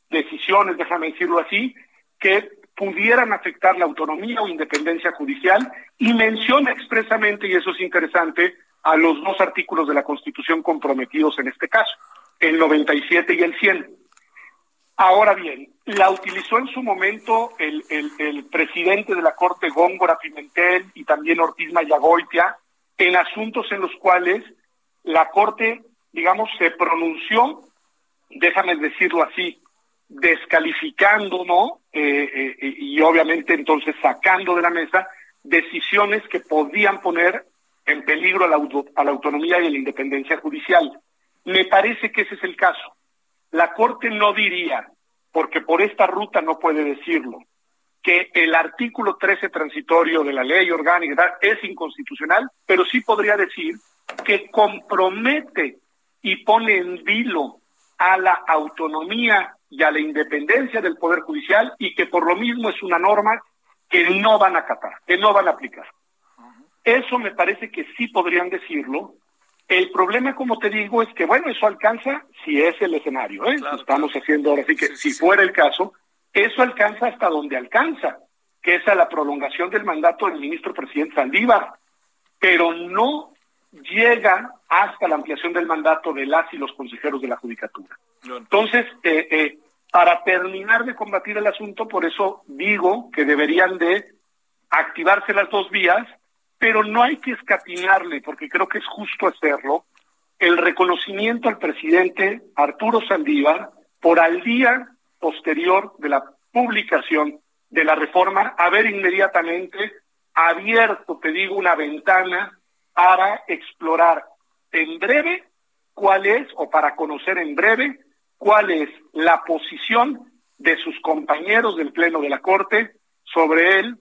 H: decisiones, déjame decirlo así, que pudieran afectar la autonomía o independencia judicial y menciona expresamente, y eso es interesante, a los dos artículos de la Constitución comprometidos en este caso, el 97 y el 100. Ahora bien, la utilizó en su momento el, el, el presidente de la Corte Góngora Pimentel y también Ortiz Mayagoitia en asuntos en los cuales la Corte digamos, se pronunció, déjame decirlo así, descalificando, ¿no? Eh, eh, y obviamente entonces sacando de la mesa decisiones que podían poner en peligro a la, a la autonomía y a la independencia judicial. Me parece que ese es el caso. La Corte no diría, porque por esta ruta no puede decirlo, que el artículo 13 transitorio de la ley orgánica es inconstitucional, pero sí podría decir que compromete y pone en vilo a la autonomía y a la independencia del Poder Judicial y que por lo mismo es una norma que no van a acatar, que no van a aplicar. Eso me parece que sí podrían decirlo. El problema, como te digo, es que, bueno, eso alcanza si es el escenario, ¿eh? Estamos haciendo ahora, así que si fuera el caso, eso alcanza hasta donde alcanza, que es a la prolongación del mandato del ministro presidente Saldívar, pero no llega hasta la ampliación del mandato de las y los consejeros de la Judicatura. Entonces, eh, eh, para terminar de combatir el asunto, por eso digo que deberían de activarse las dos vías, pero no hay que escatinarle, porque creo que es justo hacerlo, el reconocimiento al presidente Arturo Saldívar por al día posterior de la publicación de la reforma, haber inmediatamente abierto, te digo, una ventana para explorar en breve cuál es, o para conocer en breve, cuál es la posición de sus compañeros del Pleno de la Corte sobre el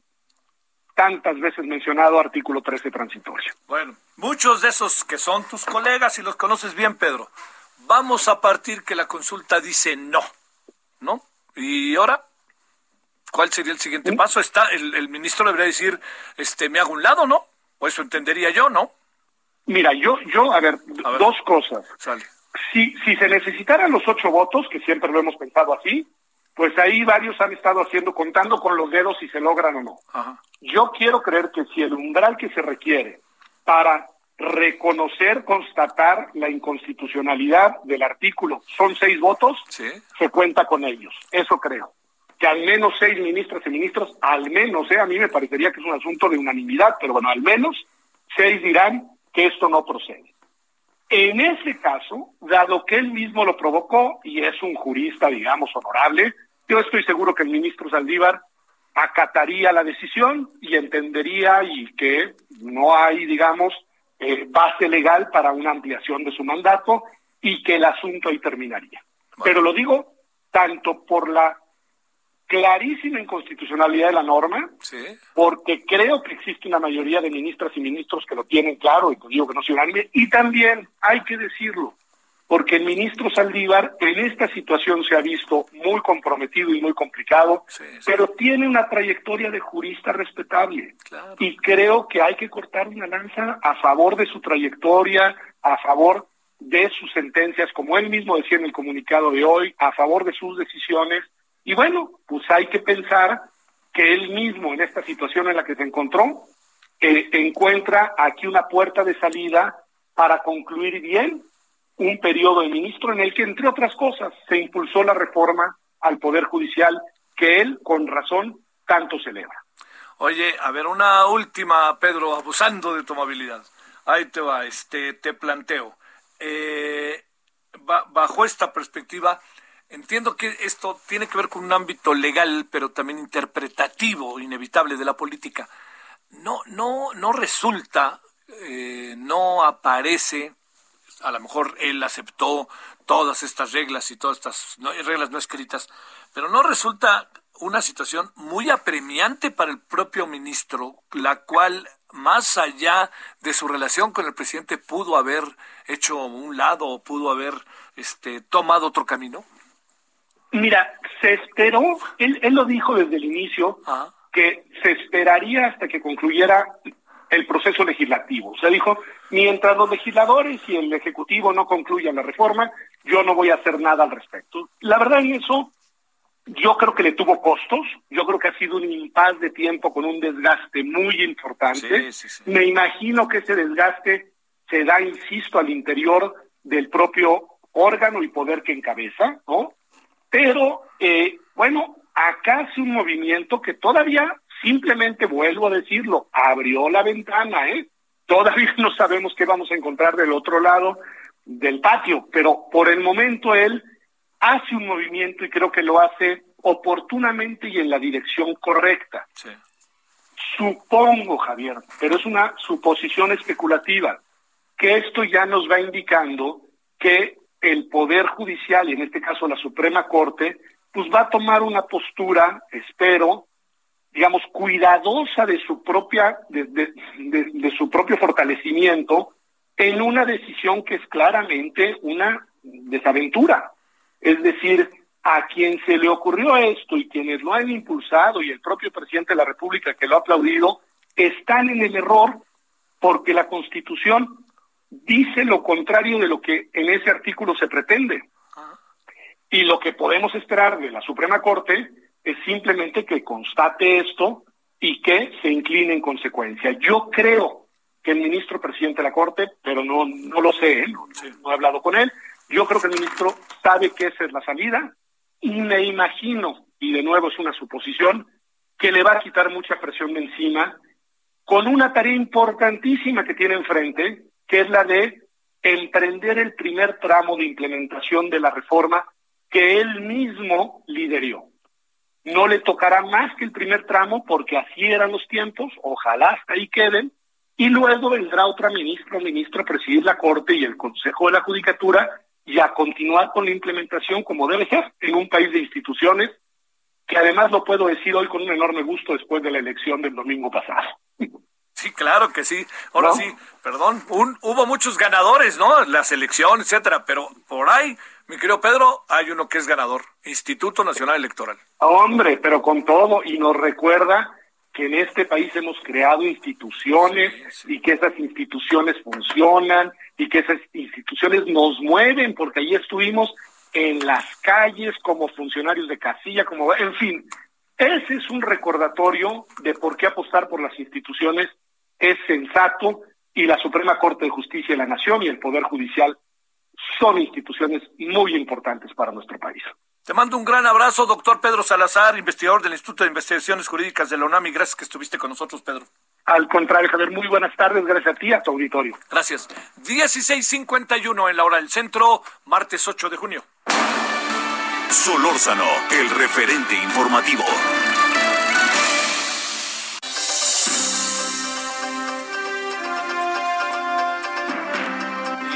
H: tantas veces mencionado artículo 13 transitorio.
A: Bueno, muchos de esos que son tus colegas y los conoces bien, Pedro, vamos a partir que la consulta dice no, ¿no? Y ahora, ¿cuál sería el siguiente ¿Mm? paso? Está el, el, ministro debería decir, este, me hago un lado, ¿no? O eso entendería yo, ¿no?
H: Mira, yo, yo, a ver, a ver dos cosas.
A: Sale
H: si, si se necesitaran los ocho votos, que siempre lo hemos pensado así, pues ahí varios han estado haciendo, contando con los dedos si se logran o no.
A: Ajá.
H: Yo quiero creer que si el umbral que se requiere para reconocer, constatar la inconstitucionalidad del artículo son seis votos,
A: ¿Sí?
H: se cuenta con ellos. Eso creo. Que al menos seis ministras y ministros, al menos, ¿eh? a mí me parecería que es un asunto de unanimidad, pero bueno, al menos seis dirán que esto no procede. En ese caso, dado que él mismo lo provocó y es un jurista, digamos, honorable, yo estoy seguro que el ministro Saldívar acataría la decisión y entendería y que no hay, digamos, eh, base legal para una ampliación de su mandato y que el asunto ahí terminaría. Bueno. Pero lo digo tanto por la clarísima inconstitucionalidad de la norma,
A: sí.
H: porque creo que existe una mayoría de ministras y ministros que lo tienen claro, y digo que no se unánime, y también hay que decirlo, porque el ministro Saldívar en esta situación se ha visto muy comprometido y muy complicado,
A: sí, sí.
H: pero tiene una trayectoria de jurista respetable.
A: Claro.
H: Y creo que hay que cortar una lanza a favor de su trayectoria, a favor de sus sentencias, como él mismo decía en el comunicado de hoy, a favor de sus decisiones, y bueno, pues hay que pensar que él mismo en esta situación en la que se encontró, encuentra aquí una puerta de salida para concluir bien un periodo de ministro en el que, entre otras cosas, se impulsó la reforma al Poder Judicial que él, con razón, tanto celebra.
A: Oye, a ver, una última, Pedro, abusando de tu amabilidad. Ahí te va, este, te planteo. Eh, bajo esta perspectiva, Entiendo que esto tiene que ver con un ámbito legal, pero también interpretativo, inevitable de la política. No, no, no resulta, eh, no aparece, a lo mejor él aceptó todas estas reglas y todas estas no, reglas no escritas, pero no resulta una situación muy apremiante para el propio ministro, la cual, más allá de su relación con el presidente, pudo haber hecho un lado o pudo haber este, tomado otro camino.
H: Mira, se esperó, él, él lo dijo desde el inicio,
A: ah.
H: que se esperaría hasta que concluyera el proceso legislativo. O sea, dijo, mientras los legisladores y el Ejecutivo no concluyan la reforma, yo no voy a hacer nada al respecto. La verdad en eso, yo creo que le tuvo costos, yo creo que ha sido un impas de tiempo con un desgaste muy importante.
A: Sí, sí, sí.
H: Me imagino que ese desgaste se da, insisto, al interior del propio órgano y poder que encabeza, ¿no? Pero, eh, bueno, acá hace un movimiento que todavía, simplemente vuelvo a decirlo, abrió la ventana, ¿eh? Todavía (laughs) no sabemos qué vamos a encontrar del otro lado, del patio, pero por el momento él hace un movimiento y creo que lo hace oportunamente y en la dirección correcta. Supongo, Javier, pero es una suposición especulativa, que esto ya nos va indicando que el Poder Judicial, y en este caso la Suprema Corte, pues va a tomar una postura, espero, digamos, cuidadosa de su propia, de, de, su propio fortalecimiento en una decisión que es claramente una desaventura. Es decir, a quien se le ocurrió esto y quienes lo han impulsado y el propio presidente de la República que lo ha aplaudido, están en el error porque la Constitución dice lo contrario de lo que en ese artículo se pretende. Y lo que podemos esperar de la Suprema Corte es simplemente que constate esto y que se incline en consecuencia. Yo creo que el ministro presidente de la Corte, pero no, no lo sé, ¿eh? no, no he hablado con él, yo creo que el ministro sabe que esa es la salida y me imagino, y de nuevo es una suposición, que le va a quitar mucha presión de encima con una tarea importantísima que tiene enfrente, que es la de emprender el primer tramo de implementación de la reforma que él mismo lideró. No le tocará más que el primer tramo porque así eran los tiempos, ojalá hasta ahí queden, y luego vendrá otra ministra o ministro a presidir la Corte y el Consejo de la Judicatura y a continuar con la implementación como debe ser en un país de instituciones, que además lo puedo decir hoy con un enorme gusto después de la elección del domingo pasado. (laughs)
A: Sí, claro que sí. Ahora sí, perdón, un, hubo muchos ganadores, ¿no? La selección, etcétera, pero por ahí, mi querido Pedro, hay uno que es ganador, Instituto Nacional Electoral.
H: Hombre, pero con todo, y nos recuerda que en este país hemos creado instituciones y que esas instituciones funcionan y que esas instituciones nos mueven, porque ahí estuvimos en las calles como funcionarios de casilla, como, en fin, ese es un recordatorio de por qué apostar por las instituciones es sensato y la Suprema Corte de Justicia de la Nación y el Poder Judicial son instituciones muy importantes para nuestro país.
A: Te mando un gran abrazo, doctor Pedro Salazar, investigador del Instituto de Investigaciones Jurídicas de la UNAM, y gracias que estuviste con nosotros, Pedro.
H: Al contrario, Javier, muy buenas tardes, gracias a ti, a tu auditorio.
A: Gracias. 16.51 en la hora del centro, martes 8 de junio.
G: Solórzano, el referente informativo.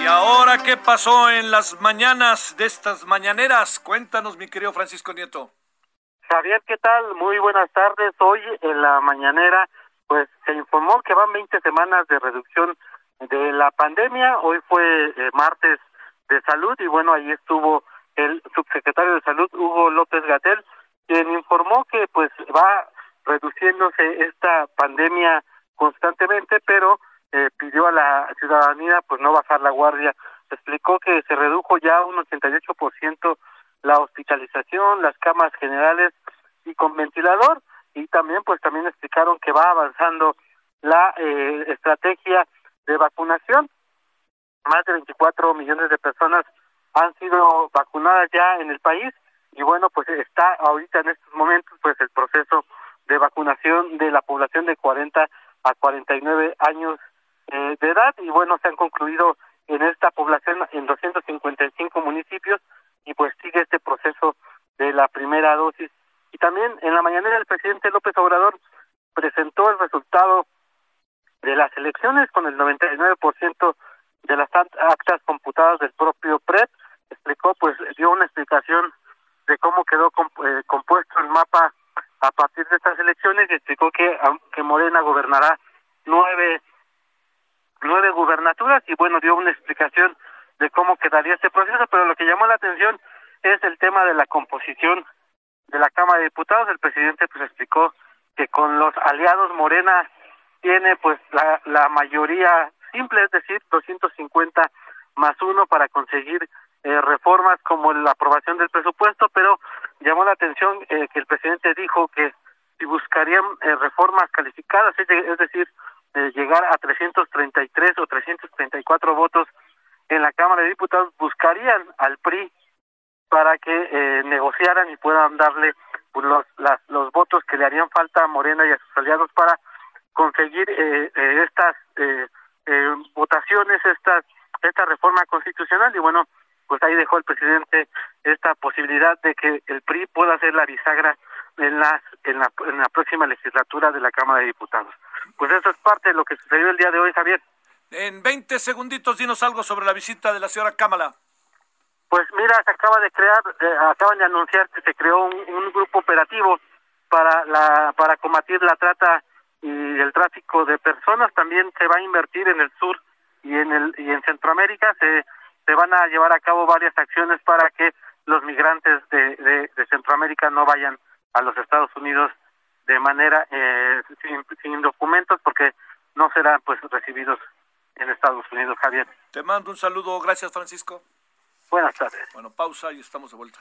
A: ¿Y ahora qué pasó en las mañanas de estas mañaneras? Cuéntanos, mi querido Francisco Nieto.
I: Javier, ¿qué tal? Muy buenas tardes. Hoy en la mañanera, pues se informó que van 20 semanas de reducción de la pandemia. Hoy fue eh, martes de salud y bueno, ahí estuvo el subsecretario de salud, Hugo López Gatel, quien informó que pues va reduciéndose esta pandemia constantemente, pero eh, pidió a la ciudadanía pues no bajar la guardia. Explicó que se redujo ya un 88% la hospitalización, las camas generales y con ventilador y también pues también explicaron que va avanzando la eh, estrategia de vacunación. Más de 24 millones de personas han sido vacunadas ya en el país y bueno pues está ahorita en estos momentos pues el proceso de vacunación de la población de 40 a 49 años eh, de edad y bueno, se han concluido en esta población en 255 municipios y pues sigue este proceso de la primera dosis. Y también en la mañana el presidente López Obrador presentó el resultado de las elecciones con el 99% de las actas computadas del propio PREP. Explicó, pues dio una explicación de cómo quedó eh, compuesto el mapa a partir de estas elecciones y explicó que, que Morena gobernará nueve nueve gubernaturas y bueno, dio una explicación de cómo quedaría este proceso, pero lo que llamó la atención es el tema de la composición de la Cámara de Diputados. El presidente pues explicó que con los aliados Morena tiene pues la, la mayoría simple, es decir, 250 más uno para conseguir eh, reformas como la aprobación del presupuesto, pero llamó la atención eh, que el presidente dijo que si buscarían eh, reformas calificadas, es decir, llegar a 333 o 334 votos en la Cámara de Diputados, buscarían al PRI para que eh, negociaran y puedan darle pues, los, las, los votos que le harían falta a Morena y a sus aliados para conseguir eh, eh, estas votaciones, estas esta reforma constitucional. Y bueno, pues ahí dejó el presidente esta posibilidad de que el PRI pueda hacer la bisagra en, las, en, la, en la próxima legislatura de la Cámara de Diputados. Pues eso es parte de lo que sucedió el día de hoy, Javier.
A: En 20 segunditos, dinos algo sobre la visita de la señora Cámara.
I: Pues mira, se acaba de crear, eh, acaban de anunciar que se creó un, un, grupo operativo para la para combatir la trata y el tráfico de personas. También se va a invertir en el sur y en el y en Centroamérica. Se se van a llevar a cabo varias acciones para que los migrantes de, de, de Centroamérica no vayan a los Estados Unidos de manera eh, sin, sin documentos porque no serán pues recibidos en Estados Unidos, Javier.
A: Te mando un saludo, gracias Francisco.
I: Buenas tardes.
A: Bueno, pausa y estamos de vuelta.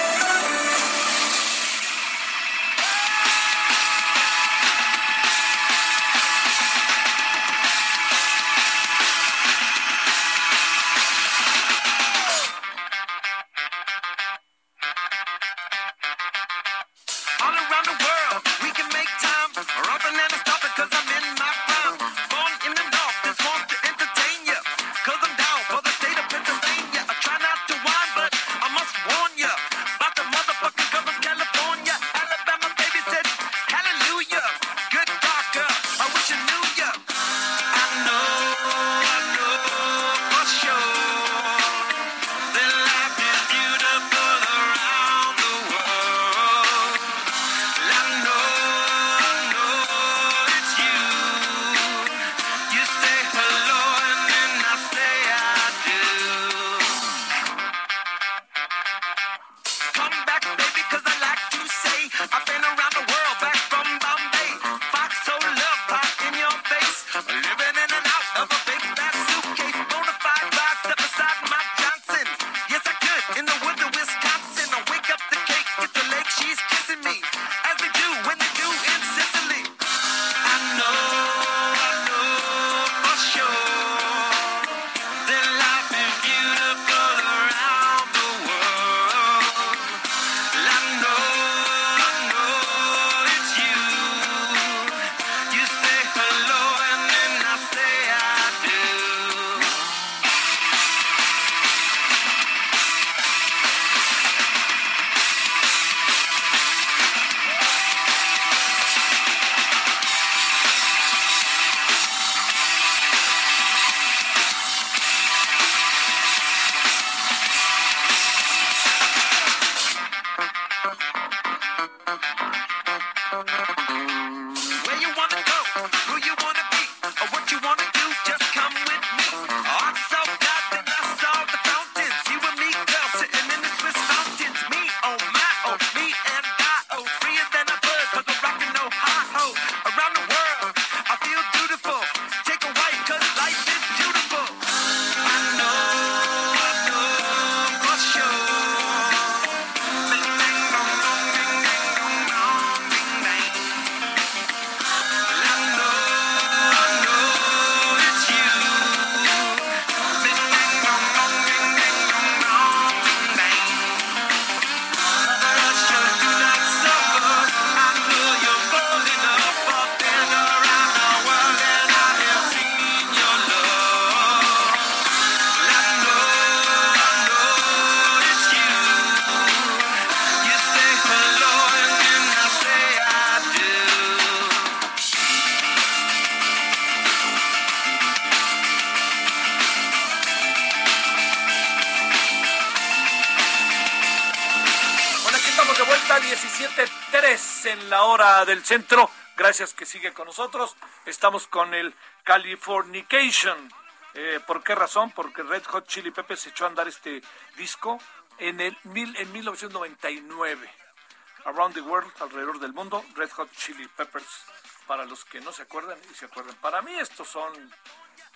A: 17.3 en la hora del centro. Gracias que sigue con nosotros. Estamos con el Californication. Eh, ¿Por qué razón? Porque Red Hot Chili Peppers echó a andar este disco en, el mil, en 1999. Around the World, alrededor del mundo, Red Hot Chili Peppers. Para los que no se acuerdan y se acuerdan. Para mí estos son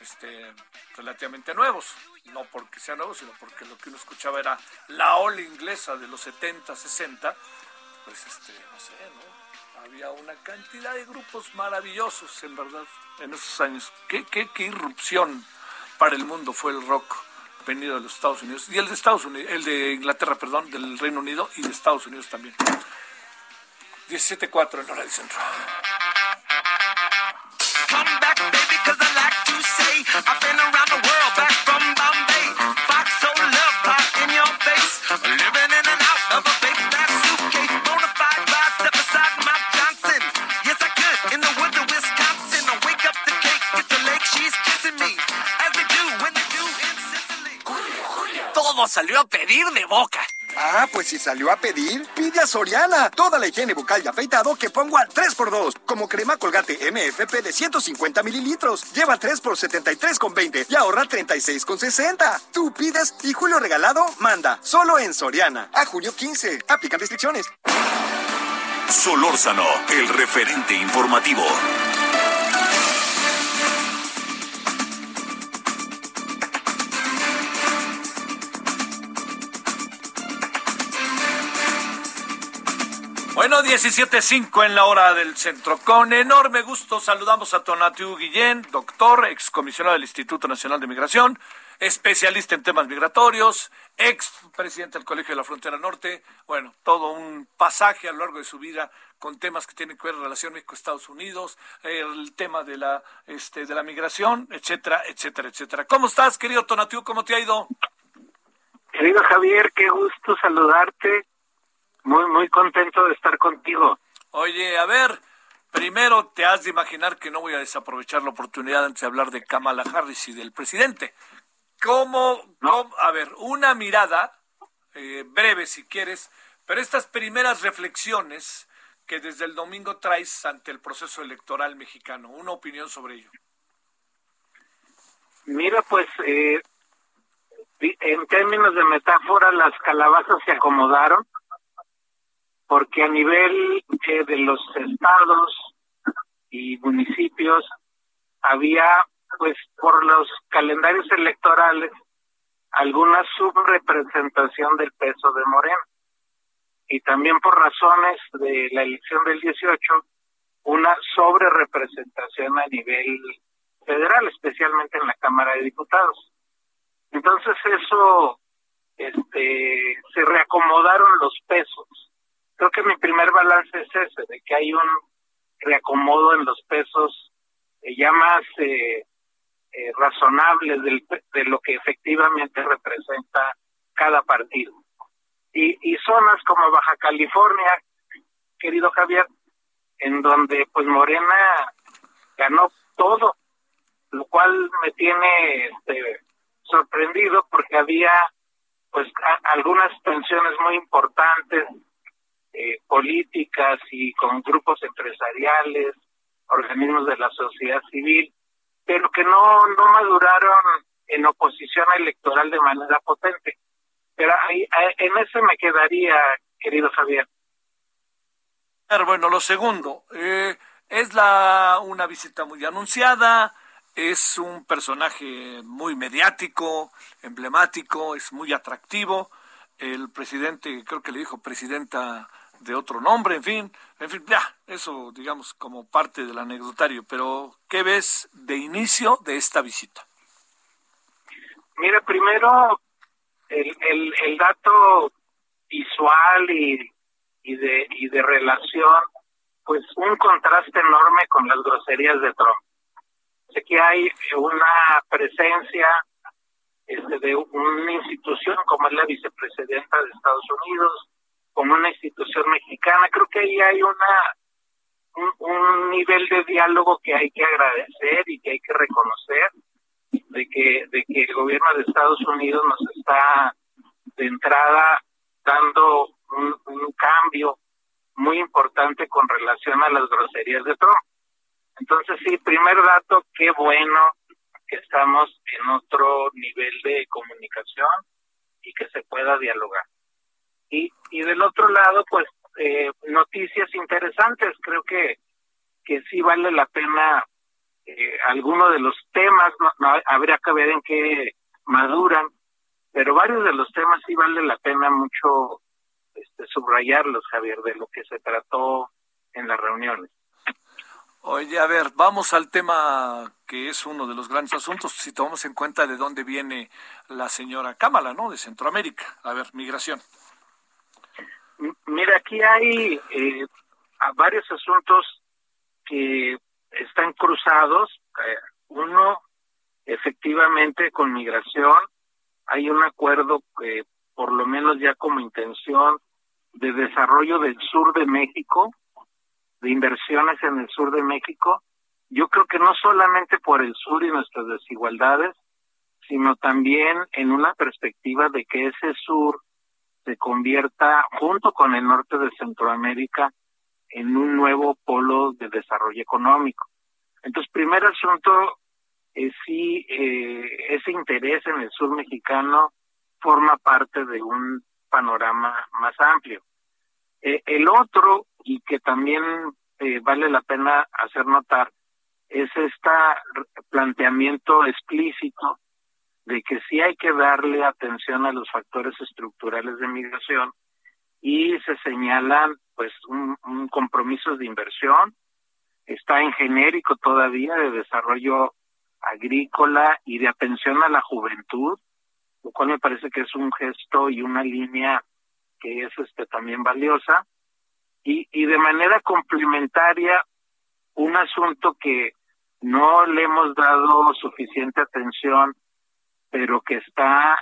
A: este, relativamente nuevos. No porque sean nuevos, sino porque lo que uno escuchaba era la ola inglesa de los 70, 60. Pues, este, no sé, ¿no? Había una cantidad de grupos maravillosos, en verdad, en esos años. ¿Qué, qué, qué irrupción para el mundo fue el rock venido de los Estados Unidos? Y el de Estados Unidos, el de Inglaterra, perdón, del Reino Unido y de Estados Unidos también. 17.4 en hora del centro.
J: Come back, baby, cause I like to say I've been around the world, back from
E: Todo salió a pedir de boca.
F: Ah, pues si salió a pedir, pide a Soriana. Toda la higiene bucal y afeitado que pongo al 3x2. Como crema colgate MFP de 150 mililitros. Lleva 3 por 73,20 y ahorra 36,60. Tú pides y Julio Regalado manda. Solo en Soriana. A junio 15. Aplican restricciones.
G: Solórzano, el referente informativo.
A: Bueno, 17.05 en la hora del centro. Con enorme gusto saludamos a Tonatiu Guillén, doctor, excomisionado del Instituto Nacional de Migración, especialista en temas migratorios, ex presidente del Colegio de la Frontera Norte. Bueno, todo un pasaje a lo largo de su vida con temas que tienen que ver relación México-Estados Unidos, el tema de la, este, de la migración, etcétera, etcétera, etcétera. ¿Cómo estás, querido Tonatiu? ¿Cómo te ha ido?
K: Querido Javier, qué gusto saludarte. Muy, muy contento de estar contigo.
A: Oye, a ver, primero te has de imaginar que no voy a desaprovechar la oportunidad antes de hablar de Kamala Harris y del presidente. ¿Cómo, cómo- a ver, una mirada, eh, breve si quieres, pero estas primeras reflexiones que desde el domingo traes ante el proceso electoral mexicano, una opinión sobre ello.
K: Mira, pues, eh, en términos de metáfora, las calabazas se acomodaron porque a nivel eh, de los estados y municipios había, pues, por los calendarios electorales, alguna subrepresentación del peso de Moreno. Y también por razones de la elección del 18, una sobrerepresentación a nivel federal, especialmente en la Cámara de Diputados. Entonces eso, este, se reacomodaron los pesos. Creo que mi primer balance es ese, de que hay un reacomodo en los pesos eh, ya más eh, eh, razonables del, de lo que efectivamente representa cada partido. Y, y zonas como Baja California, querido Javier, en donde pues Morena ganó todo, lo cual me tiene este, sorprendido porque había pues algunas tensiones muy importantes eh, políticas y con grupos empresariales, organismos de la sociedad civil, pero que no no maduraron en oposición electoral de manera potente. Pero ahí, en ese me quedaría, querido Javier.
A: Bueno, lo segundo, eh, es la una visita muy anunciada, es un personaje muy mediático, emblemático, es muy atractivo. El presidente, creo que le dijo presidenta de otro nombre, en fin, en fin, ya, eso digamos como parte del anecdotario, pero ¿qué ves de inicio de esta visita?
K: Mira, primero el, el, el dato visual y, y de y de relación, pues un contraste enorme con las groserías de Trump. Sé que hay una presencia este, de una institución como es la vicepresidenta de Estados Unidos, como una institución mexicana. Creo que ahí hay una un, nivel de diálogo que hay que agradecer y que hay que reconocer de que de que el gobierno de Estados Unidos nos está de entrada dando un cambio muy importante con relación a las groserías de Trump. Entonces sí, primer dato, qué bueno que estamos en otro nivel de comunicación y que se pueda dialogar. Y, del otro lado, pues eh, noticias interesantes, creo que, que sí vale la pena eh, algunos de los temas, no, no, habría que ver en qué maduran, pero varios de los temas sí vale la pena mucho este, subrayarlos, Javier, de lo que se trató en las reuniones.
A: Oye, a ver, vamos al tema que es uno de los grandes asuntos, si tomamos en cuenta de dónde viene la señora Cámara, ¿no? De Centroamérica. A ver, migración.
K: Mira, aquí hay eh, varios asuntos que están cruzados. Eh, uno, efectivamente, con migración, hay un acuerdo que, por lo menos ya como intención, de desarrollo del sur de México, de inversiones en el sur de México. Yo creo que no solamente por el sur y nuestras desigualdades, sino también en una perspectiva de que ese sur se convierta, junto con el norte de Centroamérica, en un nuevo polo de desarrollo económico. Entonces, primer asunto, es si eh, ese interés en el sur mexicano forma parte de un panorama más amplio. Eh, el otro, y que también eh, vale la pena hacer notar, es este planteamiento explícito de que sí hay que darle atención a los factores estructurales de migración y se señalan pues un, un compromiso de inversión, está en genérico todavía de desarrollo agrícola y de atención a la juventud, lo cual me parece que es un gesto y una línea que es este también valiosa. Y, y de manera complementaria un asunto que no le hemos dado suficiente atención pero que está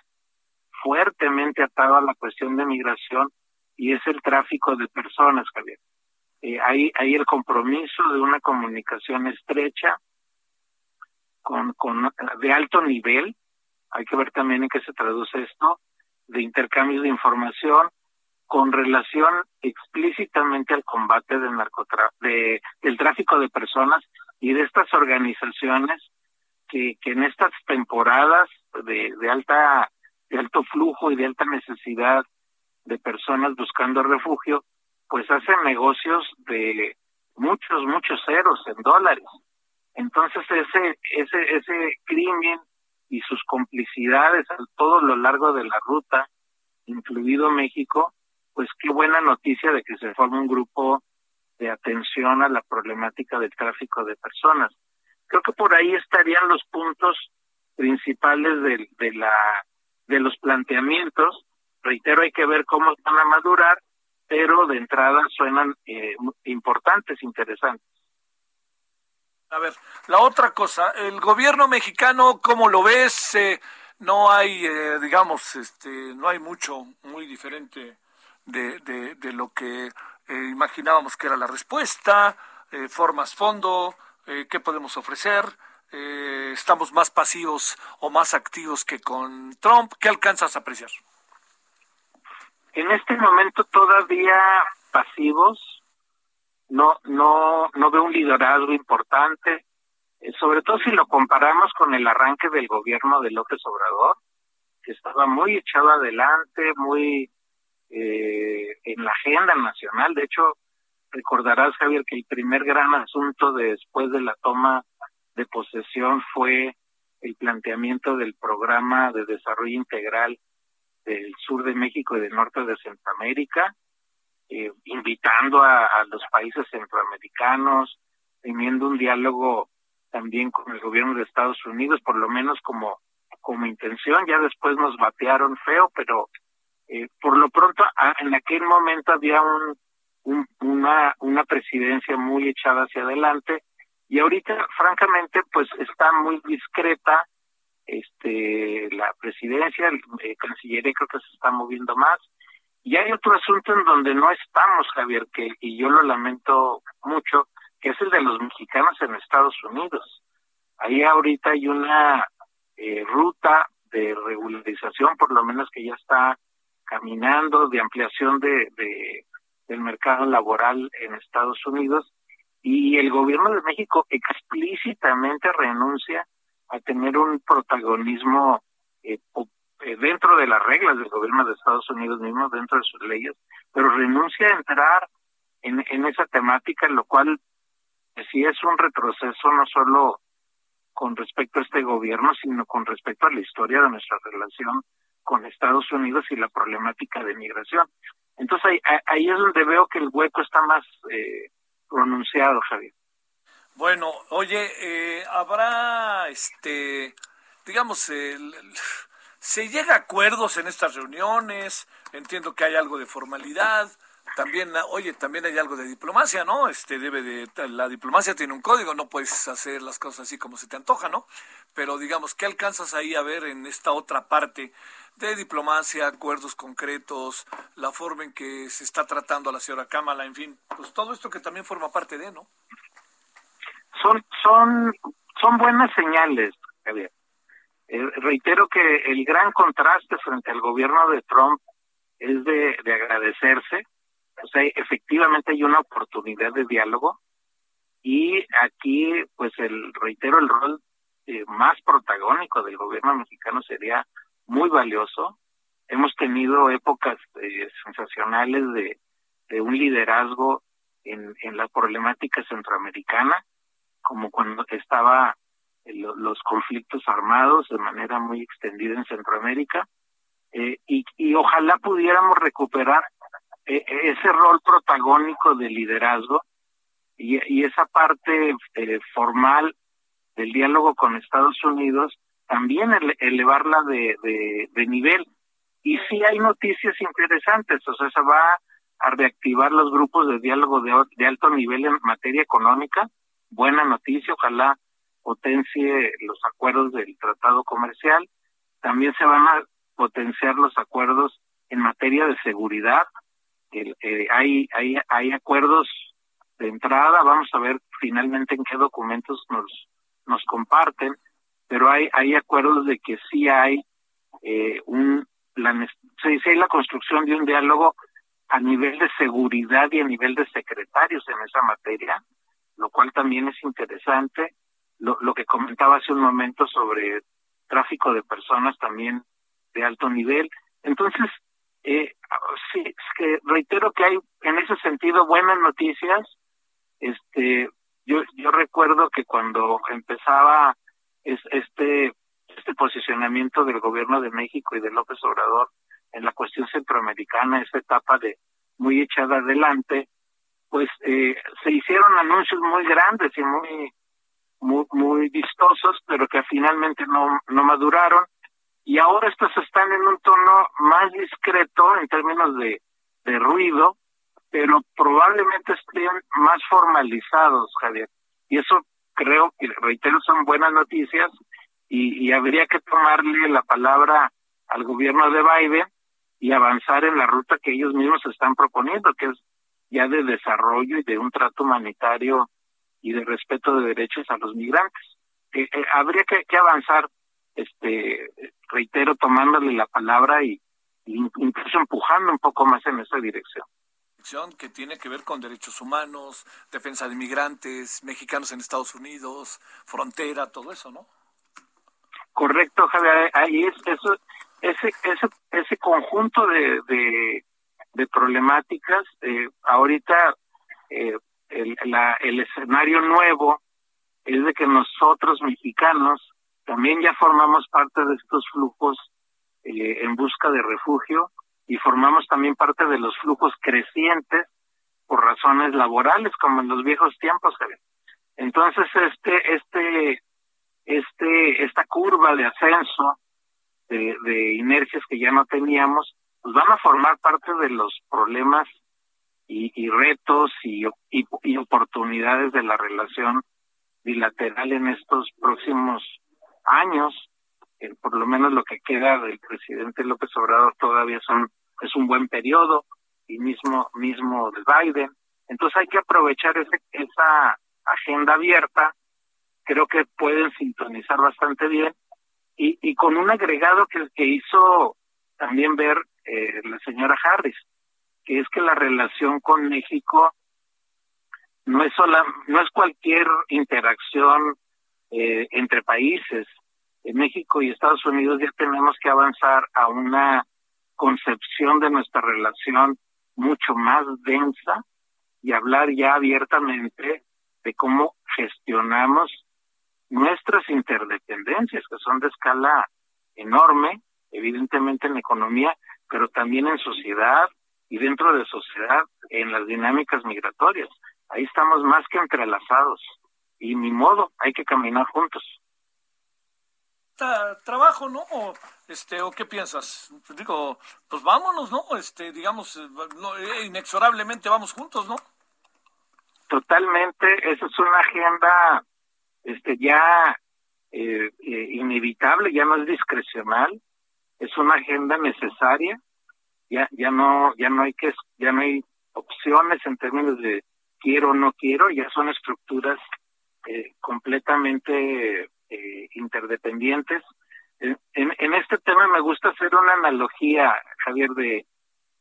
K: fuertemente atado a la cuestión de migración y es el tráfico de personas, Javier. Eh, hay, hay el compromiso de una comunicación estrecha con, de alto nivel, hay que ver también en qué se traduce esto, de intercambio de información con relación explícitamente al combate del de, del tráfico de personas y de estas organizaciones que en estas temporadas de, de alta de alto flujo y de alta necesidad de personas buscando refugio, pues hacen negocios de muchos, muchos ceros en dólares. Entonces ese, ese, ese crimen y sus complicidades a todo lo largo de la ruta, incluido México, pues qué buena noticia de que se forme un grupo de atención a la problemática del tráfico de personas. Creo que por ahí estarían los puntos principales de, de la de los planteamientos. Reitero, hay que ver cómo van a madurar, pero de entrada suenan eh, importantes, interesantes.
A: A ver, la otra cosa, el gobierno mexicano, ¿cómo lo ves? Eh, no hay, eh, digamos, este, no hay mucho muy diferente de, de, lo que eh, imaginábamos que era la respuesta, eh, formas fondo, qué podemos ofrecer, eh, estamos más pasivos o más activos que con Trump, ¿qué alcanzas a apreciar?
K: En este momento todavía pasivos, no, no, no veo un liderazgo importante, eh, sobre todo si lo comparamos con el arranque del gobierno de López Obrador, que estaba muy echado adelante, muy eh, en la agenda nacional. De hecho, recordarás, Javier, que el primer gran asunto después de la toma de posesión fue el planteamiento del programa de desarrollo integral del sur de México y del norte de Centroamérica, eh, invitando a, los países centroamericanos, teniendo un diálogo también con el gobierno de Estados Unidos, por lo menos como, como intención. Ya después nos batearon feo, pero eh, por lo pronto en aquel momento había un, una, una presidencia muy echada hacia adelante y ahorita francamente pues está muy discreta este la presidencia el eh, cancillería creo que se está moviendo más. Y hay otro asunto en donde no estamos Javier que y yo lo lamento mucho que es el de los mexicanos en Estados Unidos. Ahí ahorita hay una eh, ruta de regularización por lo menos que ya está caminando de ampliación de, de del mercado laboral en Estados Unidos y el gobierno de México explícitamente renuncia a tener un protagonismo eh, eh, dentro de las reglas del gobierno de Estados Unidos mismo, dentro de sus leyes, pero renuncia a entrar en, esa temática, lo cual pues, sí es un retroceso no solo con respecto a este gobierno, sino con respecto a la historia de nuestra relación con Estados Unidos y la problemática de migración. Entonces ahí, ahí es donde veo que el hueco está más eh, pronunciado, Javier.
A: Bueno, oye, eh, habrá, este, digamos, el, se llega a acuerdos en estas reuniones. Entiendo que hay algo de formalidad. También, oye, también hay algo de diplomacia, ¿no? Este debe de, la diplomacia tiene un código, no puedes hacer las cosas así como se te antoja, ¿no? Pero digamos, ¿qué alcanzas ahí a ver en esta otra parte de diplomacia, acuerdos concretos, la forma en que se está tratando a la señora Kamala, en fin, pues todo esto que también forma parte de, ¿no?
K: Son, son, son buenas señales, Javier. Eh, reitero que el gran contraste frente al gobierno de Trump es de agradecerse. O sea, efectivamente hay una oportunidad de diálogo y aquí, pues, el reitero el rol eh, más protagónico del gobierno mexicano sería muy valioso. Hemos tenido épocas eh, sensacionales de, un liderazgo en, en la problemática centroamericana, como cuando estaba eh, lo- los conflictos armados de manera muy extendida en Centroamérica, eh, y ojalá pudiéramos recuperar eh, ese rol protagónico de liderazgo y, esa parte eh, formal del diálogo con Estados Unidos, también ele- elevarla de, de, nivel. Y sí hay noticias interesantes, o sea, se va a reactivar los grupos de diálogo de alto nivel en materia económica. Buena noticia, ojalá potencie los acuerdos del tratado comercial. También se van a potenciar los acuerdos en materia de seguridad. El- eh, hay, hay, hay acuerdos de entrada, vamos a ver finalmente en qué documentos nos, nos comparten, pero hay, hay acuerdos de que sí hay eh, un, la, sí, sí hay la construcción de un diálogo a nivel de seguridad y a nivel de secretarios en esa materia, lo cual también es interesante. Lo, lo que comentaba hace un momento sobre tráfico de personas también de alto nivel. Entonces, eh, sí, que reitero que hay en ese sentido buenas noticias. Este, yo, yo recuerdo que cuando empezaba es, este, este posicionamiento del gobierno de México y de López Obrador en la cuestión centroamericana, esa etapa de muy echada adelante, pues eh, se hicieron anuncios muy grandes y muy muy, muy vistosos, pero que finalmente no, no maduraron. Y ahora estos están en un tono más discreto en términos de, ruido, pero probablemente estén más formalizados, Javier. Y eso creo que, reitero, son buenas noticias y, y habría que tomarle la palabra al gobierno de Biden y avanzar en la ruta que ellos mismos están proponiendo, que es ya de desarrollo y de un trato humanitario y de respeto de derechos a los migrantes. Eh, eh, habría que, que avanzar, este, reitero, tomándole la palabra y, y incluso empujando un poco más en esa dirección.
A: que tiene que ver con derechos humanos, defensa de migrantes, mexicanos en Estados Unidos, frontera, todo eso, ¿no?
K: Correcto, Javier. Ahí es eso, ese, ese, ese conjunto de, de, de problemáticas. Eh, ahorita eh, el, la, el escenario nuevo es de que nosotros mexicanos también ya formamos parte de estos flujos eh, en busca de refugio y formamos también parte de los flujos crecientes por razones laborales como en los viejos tiempos entonces este este este esta curva de ascenso de, de inercias que ya no teníamos pues van a formar parte de los problemas y, y retos y, y, y oportunidades de la relación bilateral en estos próximos años eh, por lo menos lo que queda del presidente López Obrador todavía son es un buen periodo y mismo mismo de Biden. Entonces hay que aprovechar ese, esa agenda abierta creo que pueden sintonizar bastante bien y, y con un agregado que, que hizo también ver eh, la señora Harris que es que la relación con México no es sola, no es cualquier interacción eh, entre países. En México y Estados Unidos ya tenemos que avanzar a una concepción de nuestra relación mucho más densa y hablar ya abiertamente de cómo gestionamos nuestras interdependencias, que son de escala enorme, evidentemente en economía, pero también en sociedad y dentro de sociedad en las dinámicas migratorias. Ahí estamos más que entrelazados y ni modo, hay que caminar juntos.
A: Trabajo, ¿no? O, este, ¿o qué piensas? Digo, pues vámonos, ¿no? Este, digamos, eh, no, eh, inexorablemente vamos juntos, ¿no?
K: Totalmente, esa es una agenda este ya eh, eh, inevitable, ya no es discrecional, es una agenda necesaria, ya ya no ya no hay que ya no hay opciones en términos de quiero o no quiero, ya son estructuras eh, completamente eh, interdependientes. En, este tema me gusta hacer una analogía, Javier, de,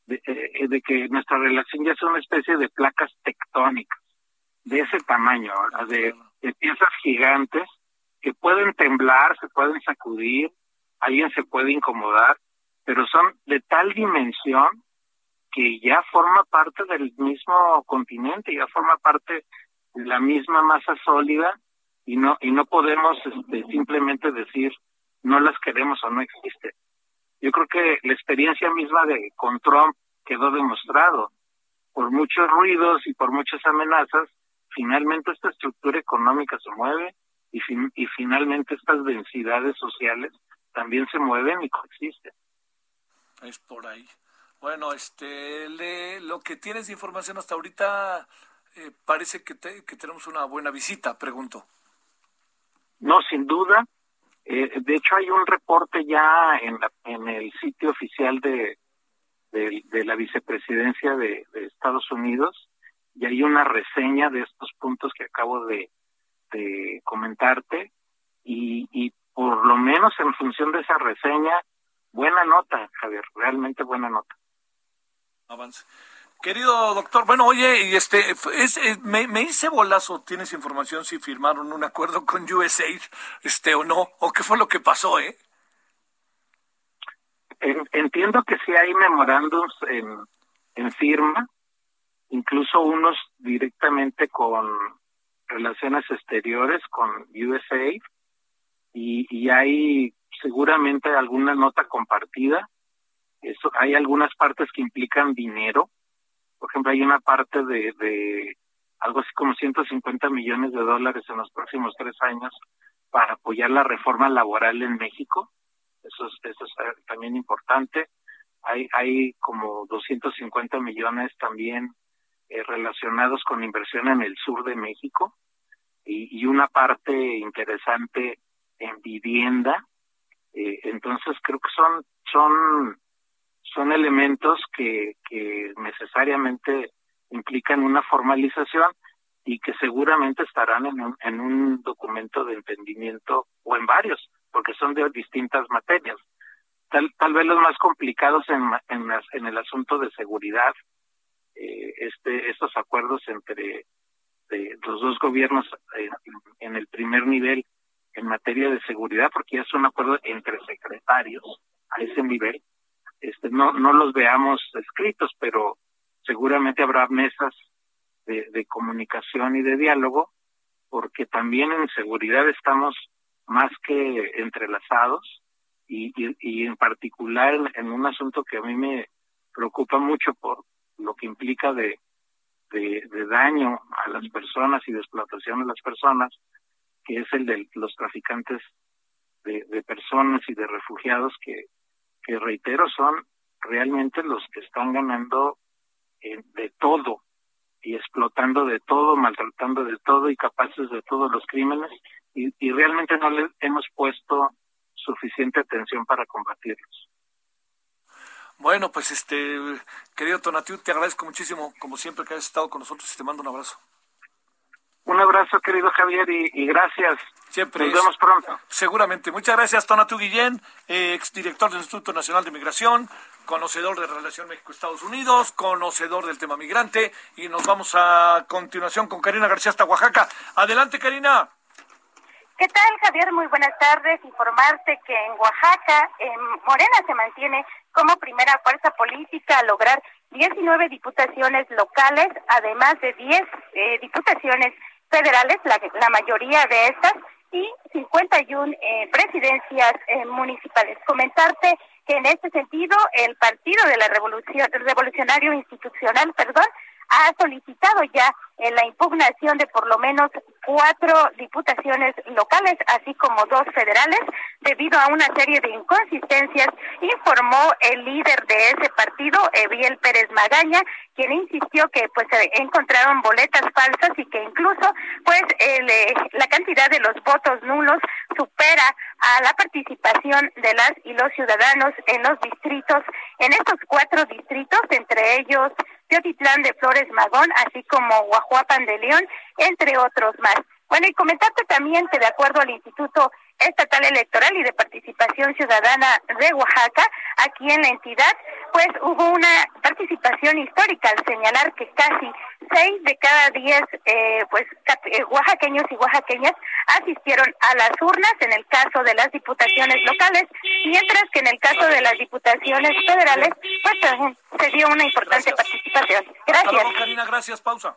K: de, eh, de que nuestra relación ya es una especie de placas tectónicas de ese tamaño, de, piezas gigantes que pueden temblar, se pueden sacudir, alguien se puede incomodar, pero son de tal dimensión que ya forma parte del mismo continente, ya forma parte la misma masa sólida y no y no podemos este, simplemente decir no las queremos o no existe. Yo creo que la experiencia misma de con Trump quedó demostrado por muchos ruidos y por muchas amenazas, finalmente esta estructura económica se mueve y, fin- y finalmente estas densidades sociales también se mueven y coexisten.
A: Es por ahí. Bueno, este, lo que tienes de información hasta ahorita eh, parece que, te- que tenemos una buena visita, pregunto.
K: No, sin duda. Eh, de hecho, hay un reporte ya en, la- en el sitio oficial de, de, de la vicepresidencia de, de Estados Unidos y hay una reseña de estos puntos que acabo de, de comentarte y, y por lo menos en función de esa reseña, buena nota, Javier, realmente buena nota.
A: Avance. Querido doctor, bueno, oye, y este, es, eh, me, me hice bolazo, ¿tienes información si firmaron un acuerdo con USAID, este, o no? ¿O qué fue lo que pasó, eh?
K: En- Entiendo que sí hay memorándums en, en firma, incluso unos directamente con relaciones exteriores, con USAID, y, y hay seguramente alguna nota compartida. Eso, hay algunas partes que implican dinero. Por ejemplo, hay una parte de, de algo así como 150 millones de dólares en los próximos tres años para apoyar la reforma laboral en México eso es, eso es eh, también importante. Hay, hay como 250 millones también eh, relacionados con inversión en el sur de México y, y una parte interesante en vivienda. Eh, entonces creo que son, son, son elementos que, que necesariamente implican una formalización y que seguramente estarán en un, en un documento de entendimiento o en varios, porque son de distintas materias. Tal, tal vez los más complicados en, en, en el asunto de seguridad, eh, este, estos acuerdos entre los dos gobiernos eh, en el primer nivel en materia de seguridad, porque ya es un acuerdo entre secretarios a ese nivel. No, no los veamos escritos, pero seguramente habrá mesas de, de comunicación y de diálogo, porque también en seguridad estamos más que entrelazados y, y, y en particular en, un asunto que a mí me preocupa mucho por lo que implica de, de, de daño a las personas y de explotación de las personas, que es el de los traficantes de, de personas y de refugiados que, que reitero son realmente los que están ganando eh, de todo y explotando de todo, maltratando de todo y capaces de todos los crímenes y, y realmente no le hemos puesto suficiente atención para combatirlos.
A: Bueno, pues este, querido Tonatiu, te agradezco muchísimo, como siempre, que hayas estado con nosotros y te mando un abrazo.
K: Un abrazo, querido Javier, y, y gracias.
A: Siempre
K: Nos vemos pronto.
A: Seguramente. Muchas gracias, Tonatiu Guillén, eh, exdirector del Instituto Nacional de Migración, conocedor de Relación México-Estados Unidos, conocedor del tema migrante. Y nos vamos a continuación con Karina García hasta Oaxaca. Adelante, Karina.
L: ¿Qué tal, Javier? Muy buenas tardes. Informarte que en Oaxaca, en Morena se mantiene como primera fuerza política a lograr 19 diputaciones locales, además de 10 eh, diputaciones federales, la, la mayoría de estas y 51 eh, presidencias eh, municipales. Comentarte que en este sentido el Partido de la Revolución Revolucionario Institucional, perdón, ha solicitado ya en la impugnación de por lo menos cuatro diputaciones locales, así como dos federales, debido a una serie de inconsistencias, informó el líder de ese partido, Eviel Pérez Magaña, quien insistió que pues encontraron boletas falsas y que incluso pues el, eh, la cantidad de los votos nulos supera a la participación de las y los ciudadanos en los distritos, en estos cuatro distritos, entre ellos Teotitlán de Flores Magón, así como Guajuapan de León, entre otros. Bueno, y comentarte también que de acuerdo al Instituto Estatal Electoral y de Participación Ciudadana de Oaxaca, aquí en la entidad, pues hubo una participación histórica al señalar que casi seis de cada diez eh, pues eh, oaxaqueños y oaxaqueñas asistieron a las urnas en el caso de las diputaciones locales, mientras que en el caso de las diputaciones federales, pues se dio una importante participación. Gracias.
A: luego, Karina, gracias. Pausa.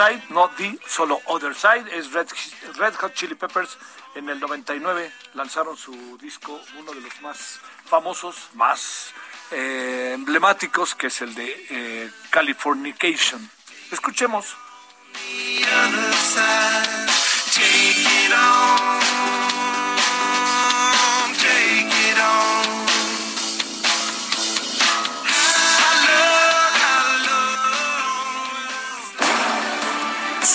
B: Side,
A: no The, solo Other Side, es Red, Hot Chili Peppers. En el 99 lanzaron su disco, uno de los más famosos, más eh, emblemáticos, que es el de eh, Californication. Escuchemos.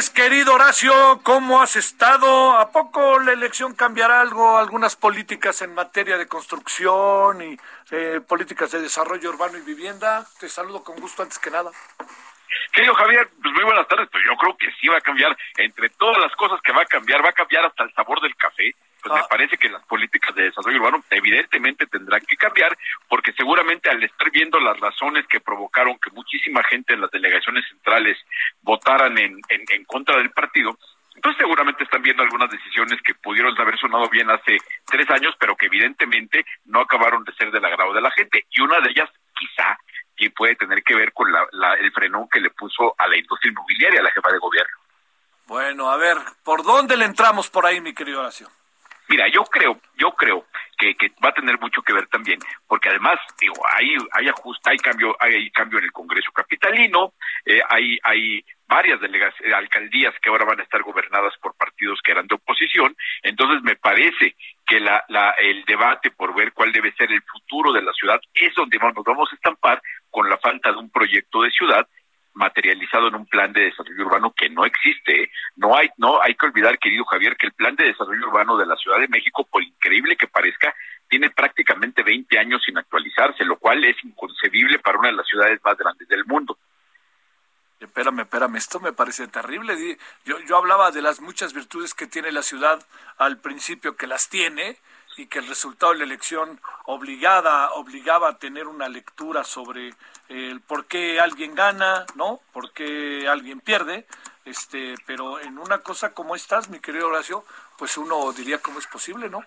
A: martes, querido Horacio, ¿cómo has estado? ¿A poco la elección cambiará algo, algunas políticas en materia de construcción y eh, políticas de desarrollo urbano y vivienda? Te saludo con gusto antes que nada.
M: Querido Javier, pues muy buenas tardes, pero yo creo que sí va a cambiar, entre todas las cosas que va a cambiar, va a cambiar hasta el sabor del café, pues me parece que las políticas de desarrollo urbano evidentemente tendrán que cambiar, porque seguramente al estar viendo las razones que provocaron que muchísima gente en las delegaciones centrales votaran en, en, en contra del partido, Entonces seguramente están viendo algunas decisiones que pudieron haber sonado bien hace tres años, pero que evidentemente no acabaron de ser del agrado de la gente. Y una de ellas, quizá, que puede tener que ver con la, la- el frenón que le puso a la industria inmobiliaria la jefa de gobierno.
A: Bueno, a ver, ¿por dónde le entramos por ahí, mi querido Horacio?
M: Mira, yo creo, yo creo que, va a tener mucho que ver también, porque además, digo, hay, hay ajuste, hay cambio, hay, hay cambio en el Congreso capitalino, eh, hay, hay varias delegas, eh, alcaldías que ahora van a estar gobernadas por partidos que eran de oposición, entonces me parece que la, la, el debate por ver cuál debe ser el futuro de la ciudad es donde nos vamos a estampar con la falta de un proyecto de ciudad materializado en un plan de desarrollo urbano que no existe. No hay, no hay que olvidar, querido Javier, que el plan de desarrollo urbano de la Ciudad de México, por increíble que parezca, tiene prácticamente 20 años sin actualizarse, lo cual es inconcebible para una de las ciudades más grandes del mundo.
A: Espérame, espérame, esto me parece terrible. Yo, yo hablaba de las muchas virtudes que tiene la ciudad al principio, que las tiene, y que el resultado de la elección obligada, obligaba a tener una lectura sobre el por qué alguien gana, ¿no? Por qué alguien pierde. Este, pero en una cosa como estas, mi querido Horacio, pues uno diría cómo es posible, ¿no?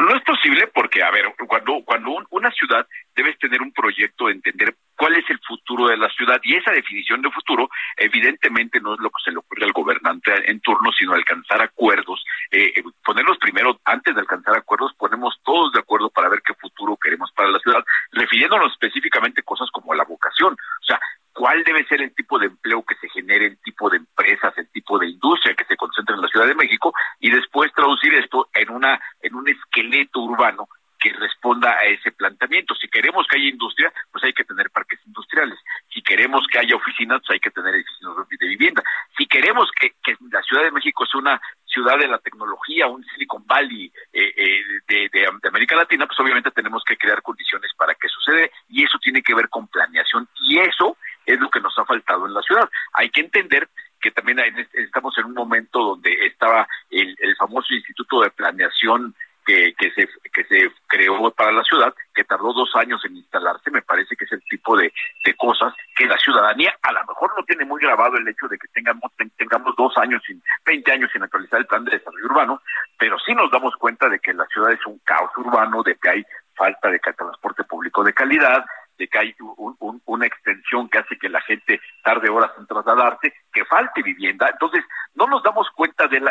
M: No es posible porque, a ver, cuando, cuando un- una ciudad debes tener un proyecto de entender cuál es el futuro de la ciudad y esa definición de futuro evidentemente no es lo que se le ocurre al gobernante en turno, sino alcanzar acuerdos, eh, eh, ponerlos primero, antes de alcanzar acuerdos, ponemos todos de acuerdo para ver qué futuro queremos para la ciudad, refiriéndonos específicamente a cosas como la vocación, o sea, cuál debe ser el tipo de empleo que se genere, el tipo de empresas, el tipo de industria que se concentra en la Ciudad de México y después traducir esto en una en un esqueleto urbano que responda a ese planteamiento. Si queremos que haya industria, pues hay que tener parques industriales. Si queremos que haya oficinas, pues hay que tener edificios de vivienda. Si queremos que, la Ciudad de México sea una ciudad de la tecnología, un Silicon Valley eh, eh, de- de América Latina, pues obviamente tenemos que crear condiciones para que suceda y eso tiene que ver con planeación y eso es lo que nos ha faltado en la ciudad. Hay que entender que también hay- estamos en un momento donde estaba el, el famoso Instituto de Planeación que, que se que se creó para la ciudad, que tardó dos años en instalarse, me parece que es el tipo de, de cosas que la ciudadanía a lo mejor no tiene muy grabado el hecho de que tengamos ten- tengamos dos años sin 20 años sin actualizar el plan de desarrollo urbano, pero sí nos damos cuenta de que la ciudad es un caos urbano, de que hay falta de transporte público de calidad, de que hay un- un- una extensión que hace que la gente tarde horas en trasladarse, que falte vivienda. Entonces, no nos damos cuenta del-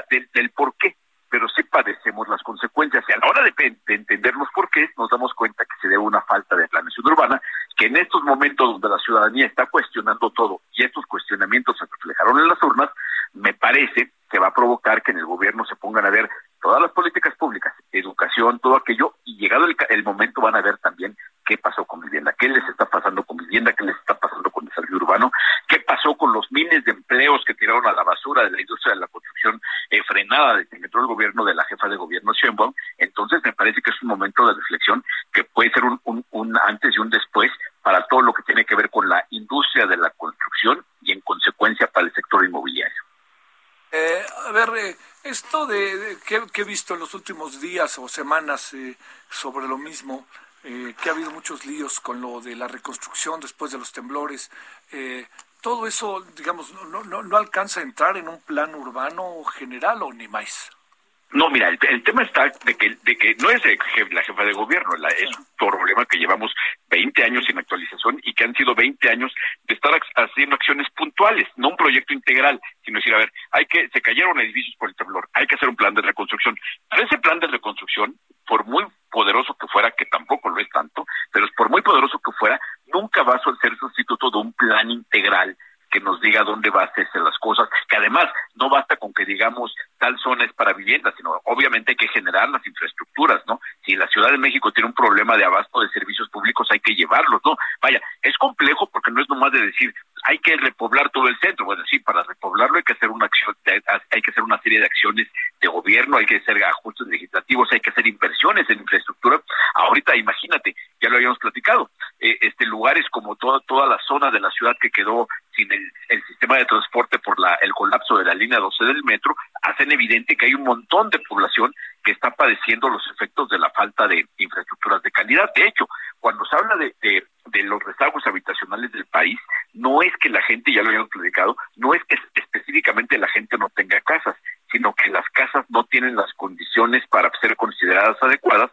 M: por qué, pero sí padecemos las consecuencias. Y a la hora de, de entender los porqués, nos damos cuenta que se debe a una falta de planeación urbana, que en estos momentos donde la ciudadanía está cuestionando todo y estos cuestionamientos se reflejaron en las urnas, me parece que va a provocar que en el gobierno se pongan a ver todas las políticas públicas, educación, todo aquello, y llegado el, el momento van a ver también qué pasó con vivienda, qué les está pasando con vivienda, qué les está pasando con desarrollo urbano, qué pasó con los miles de empleos que tiraron a la basura de la industria de la construcción eh, frenada desde que entró el gobierno de la jefa de gobierno Sheinbaum. Entonces me parece que es un momento de reflexión que puede ser un, un, un antes y un después para todo lo que tiene que ver con la industria de la construcción y en consecuencia para el sector inmobiliario.
A: Eh, a ver, eh, esto de, de- que, que he visto en los últimos días o semanas eh, sobre lo mismo, eh, que ha habido muchos líos con lo de la reconstrucción después de los temblores, eh, todo eso, digamos, no, no- no, alcanza a entrar en un plan urbano general o ni más.
M: No, mira, el, el tema está de que, de que no es la jefa de gobierno, la- es un problema que llevamos 20 años sin actualización y que han sido 20 años de estar ac- haciendo acciones puntuales, no un proyecto integral, sino decir, a ver, hay que, se cayeron edificios por el temblor, hay que hacer un plan de reconstrucción. Pero ese plan de reconstrucción, por muy poderoso que fuera, que tampoco lo es tanto, pero es por muy poderoso que fuera, nunca va a ser sustituto de un plan integral que nos diga dónde va a hacerse las cosas, que además no basta con que digamos tal zona es para vivienda, sino obviamente hay que generar las infraestructuras, ¿no? Si la Ciudad de México tiene un problema de abasto de servicios públicos, hay que llevarlos, ¿no? Vaya, es complejo porque no es nomás de decir, hay que repoblar todo el centro, bueno, sí, para repoblarlo hay que hacer una acción, hay que hacer una serie de acciones de gobierno, hay que hacer ajustes legislativos, hay que hacer inversiones en infraestructura. Ahorita imagínate, ya lo habíamos platicado, eh, este lugares como toda toda la zona de la ciudad que quedó sin el, el sistema de transporte por la, el colapso de la línea 12 del metro, hacen evidente que hay un montón de población que está padeciendo los efectos de la falta de infraestructuras de calidad. De hecho, cuando se habla de, los rezagos habitacionales del país, no es que la gente, ya lo habíamos platicado, no es que específicamente la gente no tenga casas, sino que las casas no tienen las condiciones para ser consideradas adecuadas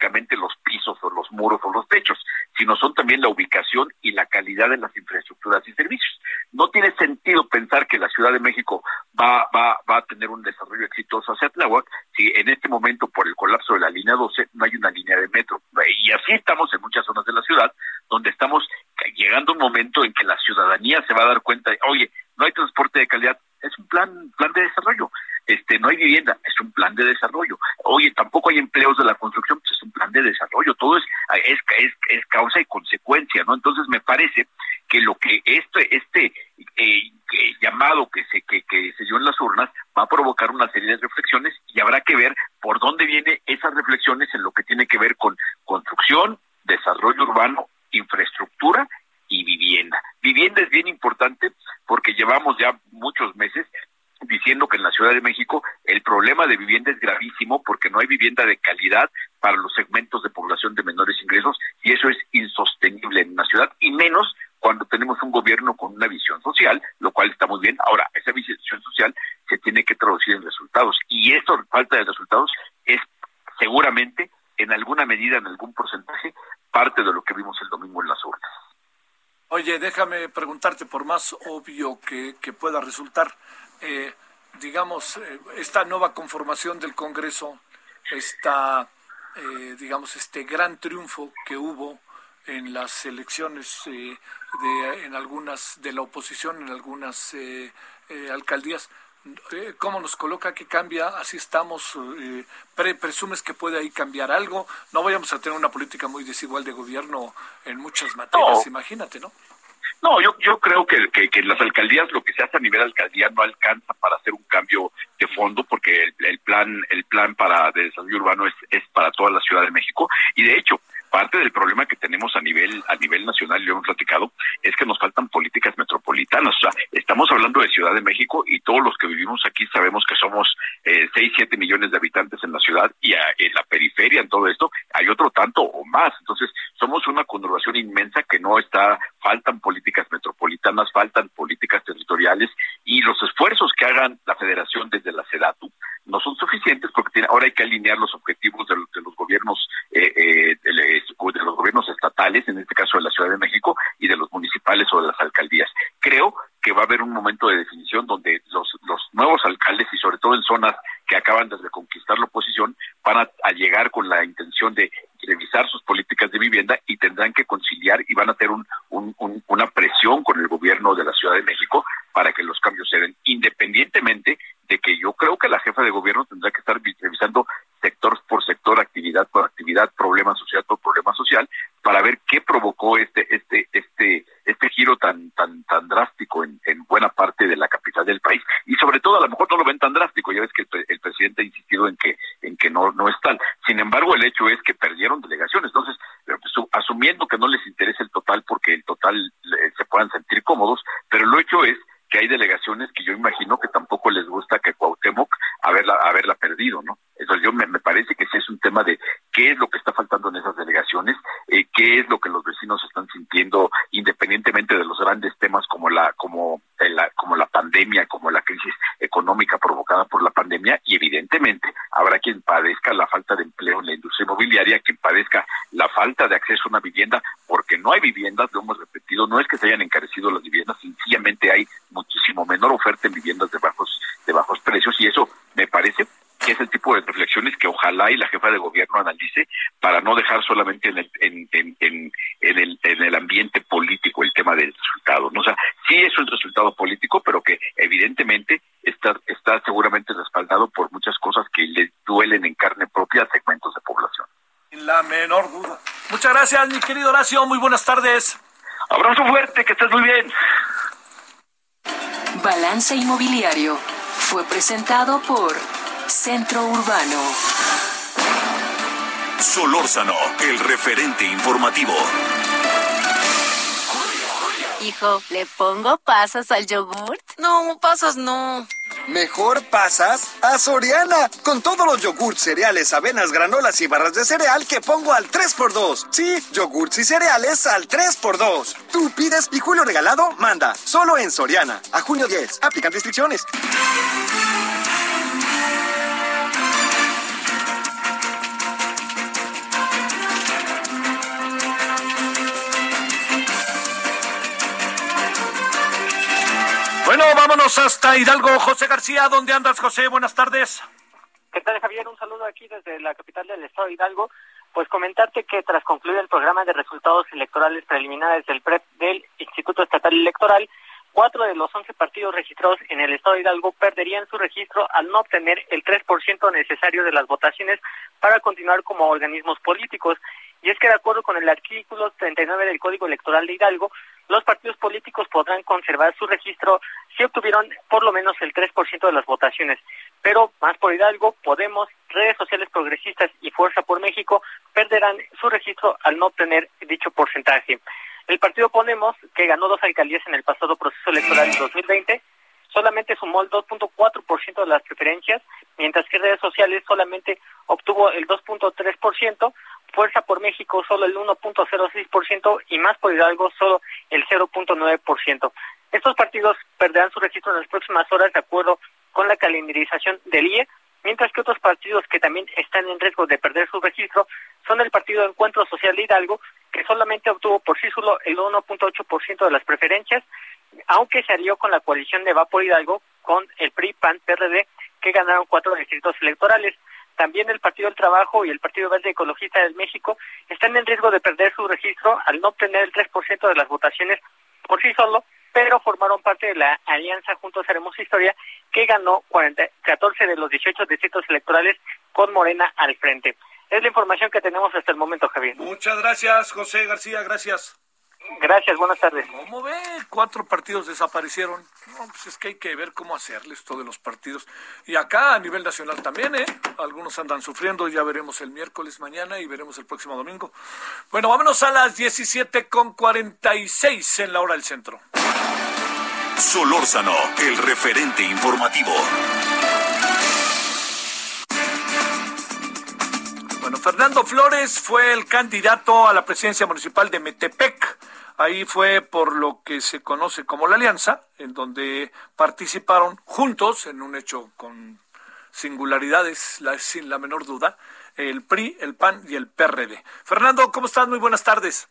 M: únicamente los pisos o los muros o los techos, sino son también la ubicación y la calidad de las infraestructuras y servicios. No tiene sentido pensar que la Ciudad de México va, va, va a tener un desarrollo exitoso hacia Tláhuac si en este momento por el colapso de la línea 12 no hay una línea de metro. Y así estamos en muchas zonas de la ciudad, donde estamos llegando un momento en que la ciudadanía se va a dar cuenta de, oye, no hay transporte de calidad, es un plan, plan de desarrollo. Este, no hay vivienda, es un plan de desarrollo. Oye, tampoco hay empleos de la construcción, pues es un plan de desarrollo. Todo es, es, es, causa y consecuencia, ¿no? Entonces me parece que lo que este, este eh, que llamado que se, que, que se dio en las urnas va a provocar una serie de reflexiones y habrá que ver por dónde vienen esas reflexiones en lo que tiene que ver con construcción, desarrollo urbano, infraestructura y vivienda. Vivienda es bien importante porque llevamos ya muchos meses diciendo que en la Ciudad de México el problema de vivienda es gravísimo porque no hay vivienda de calidad para los segmentos de población de menores ingresos y eso es insostenible en una ciudad y menos cuando tenemos un gobierno con una visión social, lo cual está muy bien. Ahora, esa visión social se tiene que traducir en resultados y esta falta de resultados es seguramente en alguna medida, en algún porcentaje, parte de lo que vimos el domingo en las urnas.
A: Oye, déjame preguntarte, por más obvio que, que pueda resultar, eh, digamos, eh, esta nueva conformación del Congreso, esta, eh, digamos, este gran triunfo que hubo en las elecciones eh, de, en algunas de la oposición, en algunas eh, alcaldías, ¿Cómo nos coloca? ¿Qué cambia? Así estamos. Eh, pre ¿Presumes que puede ahí cambiar algo? No vayamos a tener una política muy desigual de gobierno en muchas materias,
M: No.
A: imagínate, ¿no?
M: No, yo, yo creo que, que, las alcaldías lo que se hace a nivel alcaldía no alcanza para hacer un cambio de fondo porque el, el plan el plan para de desarrollo urbano es, es para toda la Ciudad de México. Y de hecho parte del problema que tenemos a nivel a nivel nacional, lo hemos platicado, es que nos faltan políticas metropolitanas. O sea, estamos hablando de Ciudad de México y todos los que vivimos aquí sabemos que somos eh, 6, 7 millones de habitantes en la ciudad y a- en la periferia, en todo esto, hay otro tanto o más. Entonces, somos una conurbación inmensa que no está, faltan políticas metropolitanas, faltan políticas territoriales y los esfuerzos que hagan la federación desde la SEDATU no son suficientes porque tiene- ahora hay que alinear los objetivos de, los- de los gobiernos eh, eh, de, de los gobiernos estatales, en este caso de la Ciudad de México, y de los municipales o de las alcaldías. Creo que va a haber un momento de definición donde los, los nuevos alcaldes y sobre todo en zonas que acaban de reconquistar la oposición van a, llegar con la intención de revisar sus políticas de vivienda y tendrán que conciliar y van a tener un, un- un- una presión con el gobierno de la Ciudad de México para que los cambios se den, independientemente de que yo creo que la jefa de gobierno tendrá que estar vi- revisando sector por sector, actividad por actividad, problema social por problema social, para ver qué provocó este este este este giro tan tan tan drástico en, en buena parte de la capital del país. Y sobre todo a lo mejor no lo ven tan drástico ya ves que el, el presidente ha insistido en que en que no no es tal. Sin embargo el hecho es que perdieron delegaciones. Entonces eh, su- asumiendo que no les interesa el total porque el total eh, se puedan sentir cómodos pero lo hecho es que hay delegaciones que yo imagino que tampoco les gusta que Cuauhtémoc haberla haberla perdido no entonces yo me, parece que sí es un tema de qué es lo que está faltando en esas delegaciones, eh, qué es lo que los vecinos están sintiendo, independientemente de los grandes temas como la como eh, la como la pandemia, como la crisis económica provocada por la pandemia y evidentemente habrá quien padezca la falta de empleo en la industria inmobiliaria, quien padezca la falta de acceso a una vivienda porque no hay viviendas, lo hemos repetido, no es que se hayan encarecido las viviendas, sencillamente hay muchísimo menor oferta en viviendas de bajos de bajos precios y eso me parece que es el tipo de reflexiones que ojalá y la jefa de gobierno analice para no dejar solamente en el, en, en, en, en el, en el ambiente político el tema del resultado. ¿no? O sea, sí es un resultado político, pero que evidentemente está, está seguramente respaldado por muchas cosas que le duelen en carne propia a segmentos de población.
A: Sin la menor duda. Muchas gracias, mi querido Horacio. Muy buenas tardes.
M: Abrazo fuerte, que estés muy bien.
N: Balance Inmobiliario fue presentado por Centro Urbano.
G: Solórzano, el referente informativo.
O: Hijo, ¿le pongo pasas al yogurt?
P: No, pasas no.
F: Mejor pasas a Soriana. Con todos los yogurts, cereales, avenas, granolas y barras de cereal que pongo al 3x2. Sí, yogurts y cereales al 3x2. Tú pides y Julio Regalado manda. Solo en Soriana. A junio 10. Aplican restricciones.
A: Vámonos hasta Hidalgo. José García, ¿dónde andas, José? Buenas tardes.
P: ¿Qué tal, Javier? Un saludo aquí desde la capital del estado de Hidalgo. Pues comentarte que tras concluir el programa de resultados electorales preliminares del PREP del Instituto Estatal Electoral, cuatro de los once partidos registrados en el estado de Hidalgo perderían su registro al no obtener el 3% necesario de las votaciones para continuar como organismos políticos. Y es que de acuerdo con el artículo 39 del Código Electoral de Hidalgo, los partidos políticos podrán conservar su registro si obtuvieron por lo menos el 3% de las votaciones. Pero más por Hidalgo, Podemos, redes sociales progresistas y Fuerza por México perderán su registro al no obtener dicho porcentaje. El partido Podemos, que ganó dos alcaldías en el pasado proceso electoral 2020, solamente sumó el 2.4% de las preferencias, mientras que redes sociales solamente obtuvo el 2.3%, Fuerza por México solo el 1.06% y Más por Hidalgo solo el 0.9%. Estos partidos perderán su registro en las próximas horas de acuerdo con la calendarización del IE, mientras que otros partidos que también están en riesgo de perder su registro son el Partido Encuentro Social de Hidalgo, que solamente obtuvo por sí solo el 1.8% de las preferencias, aunque se alió con la coalición de Va por Hidalgo con el PRI, PAN, PRD, que ganaron cuatro distritos electorales. También el Partido del Trabajo y el Partido Verde Ecologista del México están en riesgo de perder su registro al no obtener el 3% de las votaciones por sí solo, pero formaron parte de la alianza Juntos Haremos Historia, que ganó 40, 14 de los 18 distritos electorales con Morena al frente. Es la información que tenemos hasta el momento, Javier.
A: Muchas gracias, José García, gracias.
P: Gracias, buenas tardes.
A: ¿Cómo ve? Cuatro partidos desaparecieron. No, pues es que hay que ver cómo hacerles todos los partidos. Y acá a nivel nacional también, ¿eh? Algunos andan sufriendo, ya veremos el miércoles mañana y veremos el próximo domingo. Bueno, vámonos a las 17 con 46 en la hora del centro.
G: Solórzano, el referente informativo.
A: Fernando Flores fue el candidato a la presidencia municipal de Metepec. Ahí fue por lo que se conoce como la Alianza, en donde participaron juntos, en un hecho con singularidades, la- sin la menor duda, el PRI, el PAN y el PRD. Fernando, ¿cómo estás? Muy buenas tardes.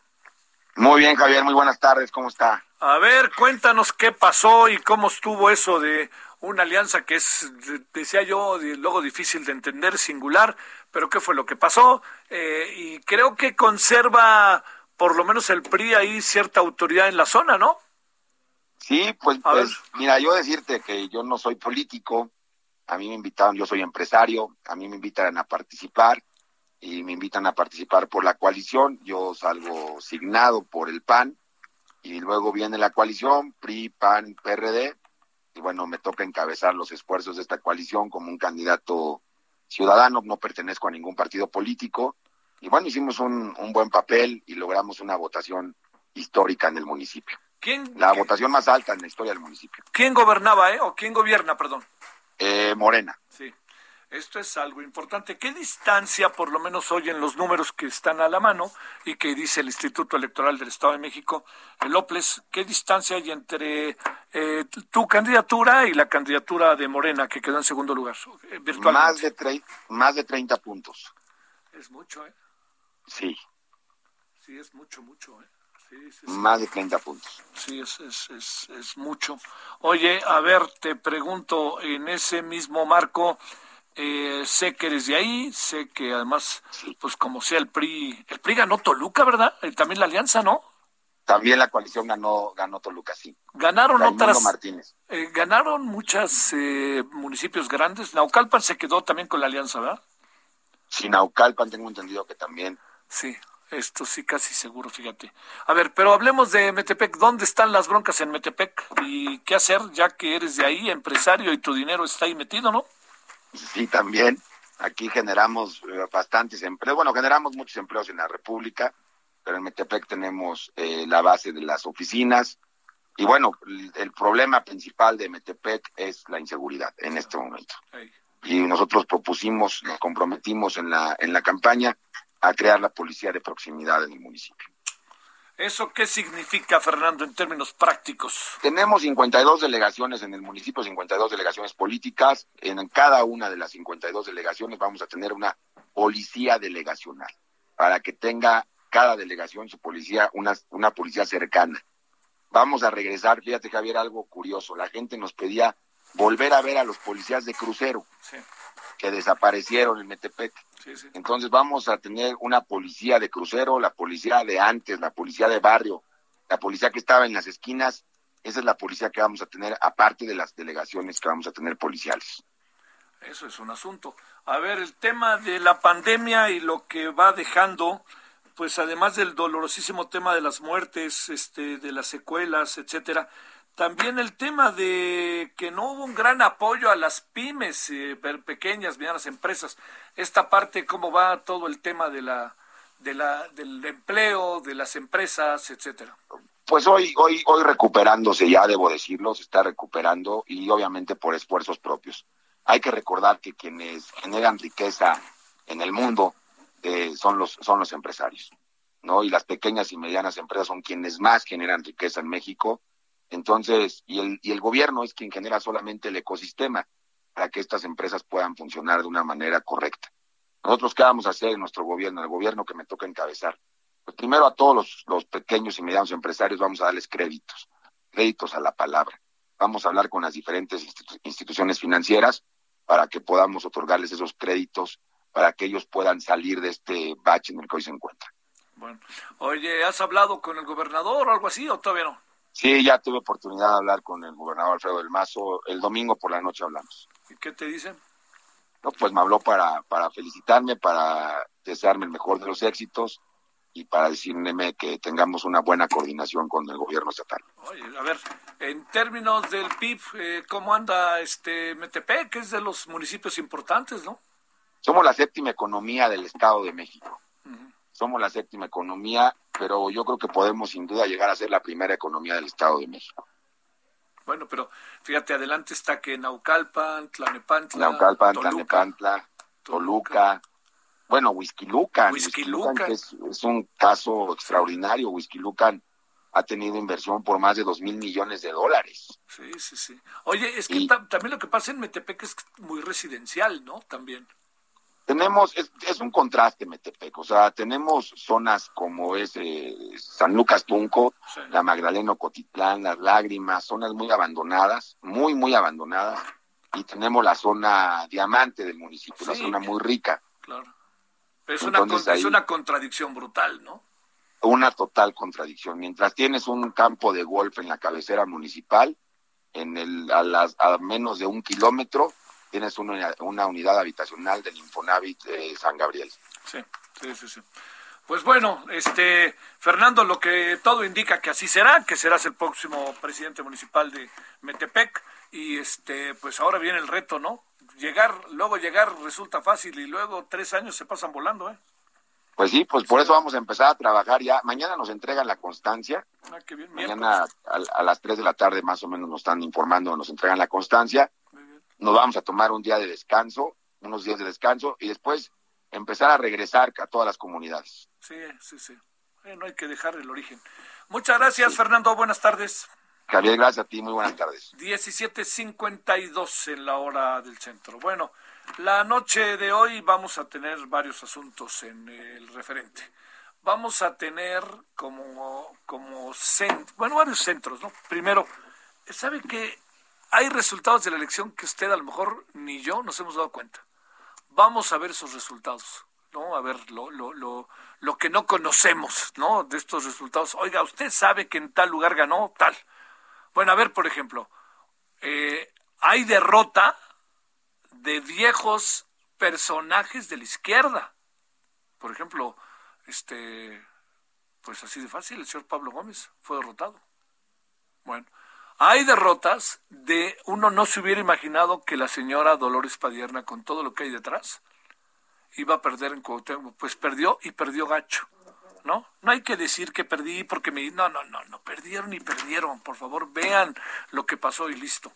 Q: Muy bien, Javier, muy buenas tardes, ¿cómo está?
A: A ver, cuéntanos qué pasó y cómo estuvo eso de una alianza que es, de- decía yo, luego difícil de entender, singular, pero qué fue lo que pasó. Eh, y creo que conserva, por lo menos el PRI, ahí cierta autoridad en la zona, ¿no?
Q: Sí, pues, pues mira, yo decirte que yo no soy político, a mí me invitaron, yo soy empresario, a mí me invitan a participar y me invitan a participar por la coalición, yo salgo signado por el PAN y luego viene la coalición, PRI, PAN, PRD, y bueno, me toca encabezar los esfuerzos de esta coalición como un candidato ciudadano, no pertenezco a ningún partido político, y bueno, hicimos un, un buen papel y logramos una votación histórica en el municipio.
A: ¿Quién,
Q: La votación más alta en la historia del municipio.
A: quién gobernaba, eh? ¿O quién gobierna, perdón?
Q: Eh, Morena.
A: Sí. Esto es algo importante. ¿Qué distancia, por lo menos hoy en los números que están a la mano y que dice el Instituto Electoral del Estado de México, el OPLES, qué distancia hay entre eh, tu candidatura y la candidatura de Morena, que quedó en segundo lugar, eh, virtualmente?
Q: Más de, tre- más de 30 puntos.
A: Es mucho, ¿eh?
Q: Sí,
A: Sí, es mucho, mucho, ¿eh? Sí, sí, sí.
Q: más de 30 puntos.
A: Sí, es, es, es, es mucho. Oye, a ver, te pregunto, en ese mismo marco, eh, sé que eres de ahí, sé que además, pues como sea el PRI, el PRI ganó Toluca, ¿verdad? Eh, también la alianza, ¿no?
Q: También la coalición ganó, ganó Toluca, sí.
A: Ganaron
Q: Raimundo
A: otras,
Q: Martínez.
A: eh, ganaron muchos municipios grandes. Naucalpan se quedó también con la alianza, ¿verdad?
Q: Sinaucalpan tengo entendido que también.
A: Sí, esto sí casi seguro, fíjate. A ver, pero hablemos de Metepec. ¿Dónde están las broncas en Metepec? ¿Y qué hacer ya que eres de ahí, empresario, y tu dinero está ahí metido, no?
Q: Sí, también. Aquí generamos eh, bastantes empleos. Bueno, generamos muchos empleos en la República, pero en Metepec tenemos eh, la base de las oficinas. Y bueno, el, el problema principal de Metepec es la inseguridad en este momento. Y nosotros propusimos, nos comprometimos en la, en la campaña a crear la policía de proximidad en el municipio.
A: ¿Eso qué significa, Fernando, en términos prácticos?
Q: Tenemos 52 delegaciones en el municipio, 52 delegaciones políticas. En cada una de las 52 delegaciones vamos a tener una policía delegacional para que tenga cada delegación su policía, una, una policía cercana. Vamos a regresar, fíjate Javier, algo curioso. La gente nos pedía volver a ver a los policías de crucero que desaparecieron en Metepec. Entonces vamos a tener una policía de crucero, la policía de antes, la policía de barrio, la policía que estaba en las esquinas. Esa es la policía que vamos a tener, aparte de las delegaciones que vamos a tener policiales.
A: Eso es un asunto. A ver, el tema de la pandemia y lo que va dejando, pues además del dolorosísimo tema de las muertes, este, de las secuelas, etcétera, también el tema de que no hubo un gran apoyo a las pymes, eh, pequeñas, medianas empresas. Esta parte, cómo va todo el tema de la, de la, del empleo, de las empresas, etcétera.
Q: Pues hoy, hoy, hoy recuperándose, ya debo decirlo, se está recuperando y obviamente por esfuerzos propios. Hay que recordar que quienes generan riqueza en el mundo eh, son los son los empresarios, ¿no? Y las pequeñas y medianas empresas son quienes más generan riqueza en México. Entonces, y el y el gobierno es quien genera solamente el ecosistema para que estas empresas puedan funcionar de una manera correcta. Nosotros qué vamos a hacer en nuestro gobierno, el gobierno que me toca encabezar. Pues primero a todos los, los pequeños y medianos empresarios vamos a darles créditos, créditos a la palabra. Vamos a hablar con las diferentes institu- instituciones financieras para que podamos otorgarles esos créditos para que ellos puedan salir de este bache en el que hoy se encuentran.
A: Bueno, oye, ¿has hablado con el gobernador o algo así o todavía no?
Q: Sí, ya tuve oportunidad de hablar con el gobernador Alfredo del Mazo. El domingo por la noche hablamos.
A: ¿Y qué te dicen?
Q: No, pues me habló para, para felicitarme, para desearme el mejor de los éxitos y para decirme que tengamos una buena coordinación con el gobierno estatal.
A: Oye, a ver, en términos del PIB, eh, ¿cómo anda este Metepec? Es de los municipios importantes, ¿no?
Q: Somos la séptima economía del Estado de México. Somos la séptima economía, pero yo creo que podemos sin duda llegar a ser la primera economía del Estado de México.
A: Bueno, pero fíjate, adelante está que Naucalpan, Tlanepantla,
Q: Naucalpan,
A: Toluca.
Q: Tlanepantla, Toluca, bueno, Whisky Lucan,
A: Whisky
Q: Whisky Lucan,
A: Lucan.
Q: que es, es un caso extraordinario. Whisky Lucan ha tenido inversión por más de dos mil millones de dólares.
A: Sí, sí, sí. Oye, es que ta- también lo que pasa en Metepec es muy residencial, ¿no? También.
Q: Tenemos, es, es un contraste Metepec, o sea, tenemos zonas como es eh, San Lucas Tunco, la Magdalena Cotitlán, Las Lágrimas, zonas muy abandonadas, muy, muy abandonadas, y tenemos la zona diamante del municipio, una
A: Sí.
Q: zona muy rica,
A: Claro. Pero es, una,
Q: Entonces,
A: con- es una contradicción brutal, ¿no?
Q: una total contradicción. Mientras tienes un campo de golf en la cabecera municipal, en el, a, las, a menos de un kilómetro, tienes una, una unidad habitacional del Infonavit de San Gabriel.
A: Sí, sí, sí, sí. Pues bueno, este Fernando, lo que todo indica que así será, que serás el próximo presidente municipal de Metepec y este, pues ahora viene el reto, ¿no? Llegar, luego llegar resulta fácil y luego tres años se pasan volando, ¿eh?
Q: Pues sí, pues por eso vamos a empezar a trabajar ya. Mañana nos entregan la constancia.
A: Ah, qué bien.
Q: Mañana a, a las 3 de la tarde más o menos nos están informando, nos entregan la constancia. Nos vamos a tomar un día de descanso, unos días de descanso y después empezar a regresar a todas las comunidades.
A: Sí, sí, sí. Eh, no hay que dejar el origen. Muchas gracias, Fernando. Buenas tardes.
Q: Javier, gracias a ti, muy buenas tardes.
A: 17.52 en la hora del centro. Bueno, la noche de hoy vamos a tener varios asuntos en el referente. Vamos a tener como, como cent- bueno, varios centros, ¿no? Primero, ¿sabe que hay resultados de la elección que usted a lo mejor ni yo nos hemos dado cuenta? Vamos a ver esos resultados, ¿no? A ver lo, lo, lo, lo que no conocemos, ¿no? De estos resultados. Oiga, usted sabe que en tal lugar ganó tal. Bueno, a ver, por ejemplo, eh, hay derrota de viejos personajes de la izquierda. Por ejemplo, este, pues así de fácil, el señor Pablo Gómez fue derrotado. Bueno, hay derrotas de uno no se hubiera imaginado que la señora Dolores Padierna, con todo lo que hay detrás, iba a perder en Cuauhtémoc. Pues perdió y perdió gacho. ¿no? No hay que decir que perdí porque me... No, no, no, no, perdieron y perdieron. Por favor, vean lo que pasó y listo.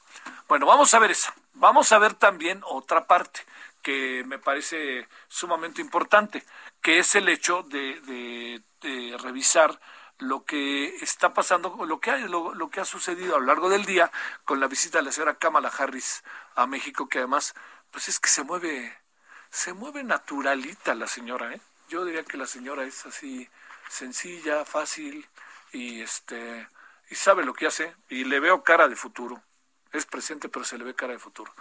A: Bueno, vamos a ver eso. Vamos a ver también otra parte que me parece sumamente importante, que es el hecho de- de revisar lo que está pasando, lo que, hay, lo, lo que ha sucedido a lo largo del día con la visita de la señora Kamala Harris a México, que además, pues es que se mueve, se mueve naturalita la señora, ¿eh? Yo diría que la señora es así sencilla, fácil y este y sabe lo que hace y le veo cara de futuro. Es presidente, pero se le ve cara de futuro.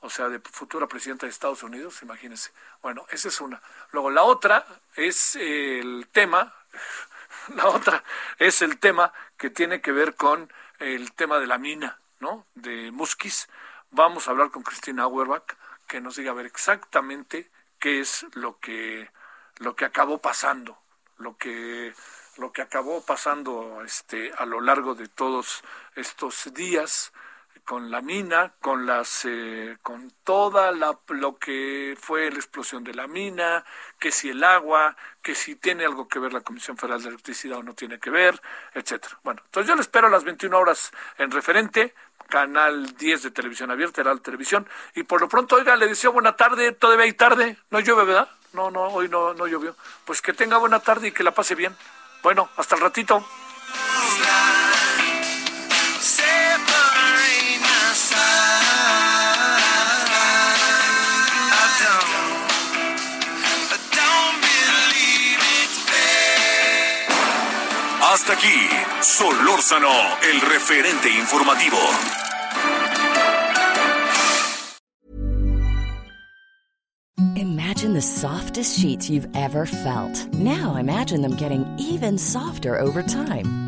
A: O sea, de futura presidenta de Estados Unidos, imagínense. Bueno, esa es una. Luego, la otra es el tema, (laughs) la otra es el tema que tiene que ver con el tema de la mina, ¿no? De Muskis. Vamos a hablar con Cristina Auerbach, que nos diga a ver exactamente qué es lo que, lo que acabó pasando, lo que lo que acabó pasando este a lo largo de todos estos días con la mina, con las, eh, con toda la, lo que fue la explosión de la mina, que si el agua, que si tiene algo que ver la Comisión Federal de Electricidad o no tiene que ver, etcétera. Bueno, entonces yo le espero a las 21 horas en referente, canal 10 de televisión abierta, era la televisión, y por lo pronto, oiga, le deseo buena tarde, todavía hay tarde, no llueve, ¿verdad? No, no, hoy no, no llovió. Pues que tenga buena tarde y que la pase bien. Bueno, hasta el ratito.
G: Hasta aquí, Solórzano, el referente informativo.
R: Imagine the softest sheets you've ever felt. Now imagine them getting even softer over time.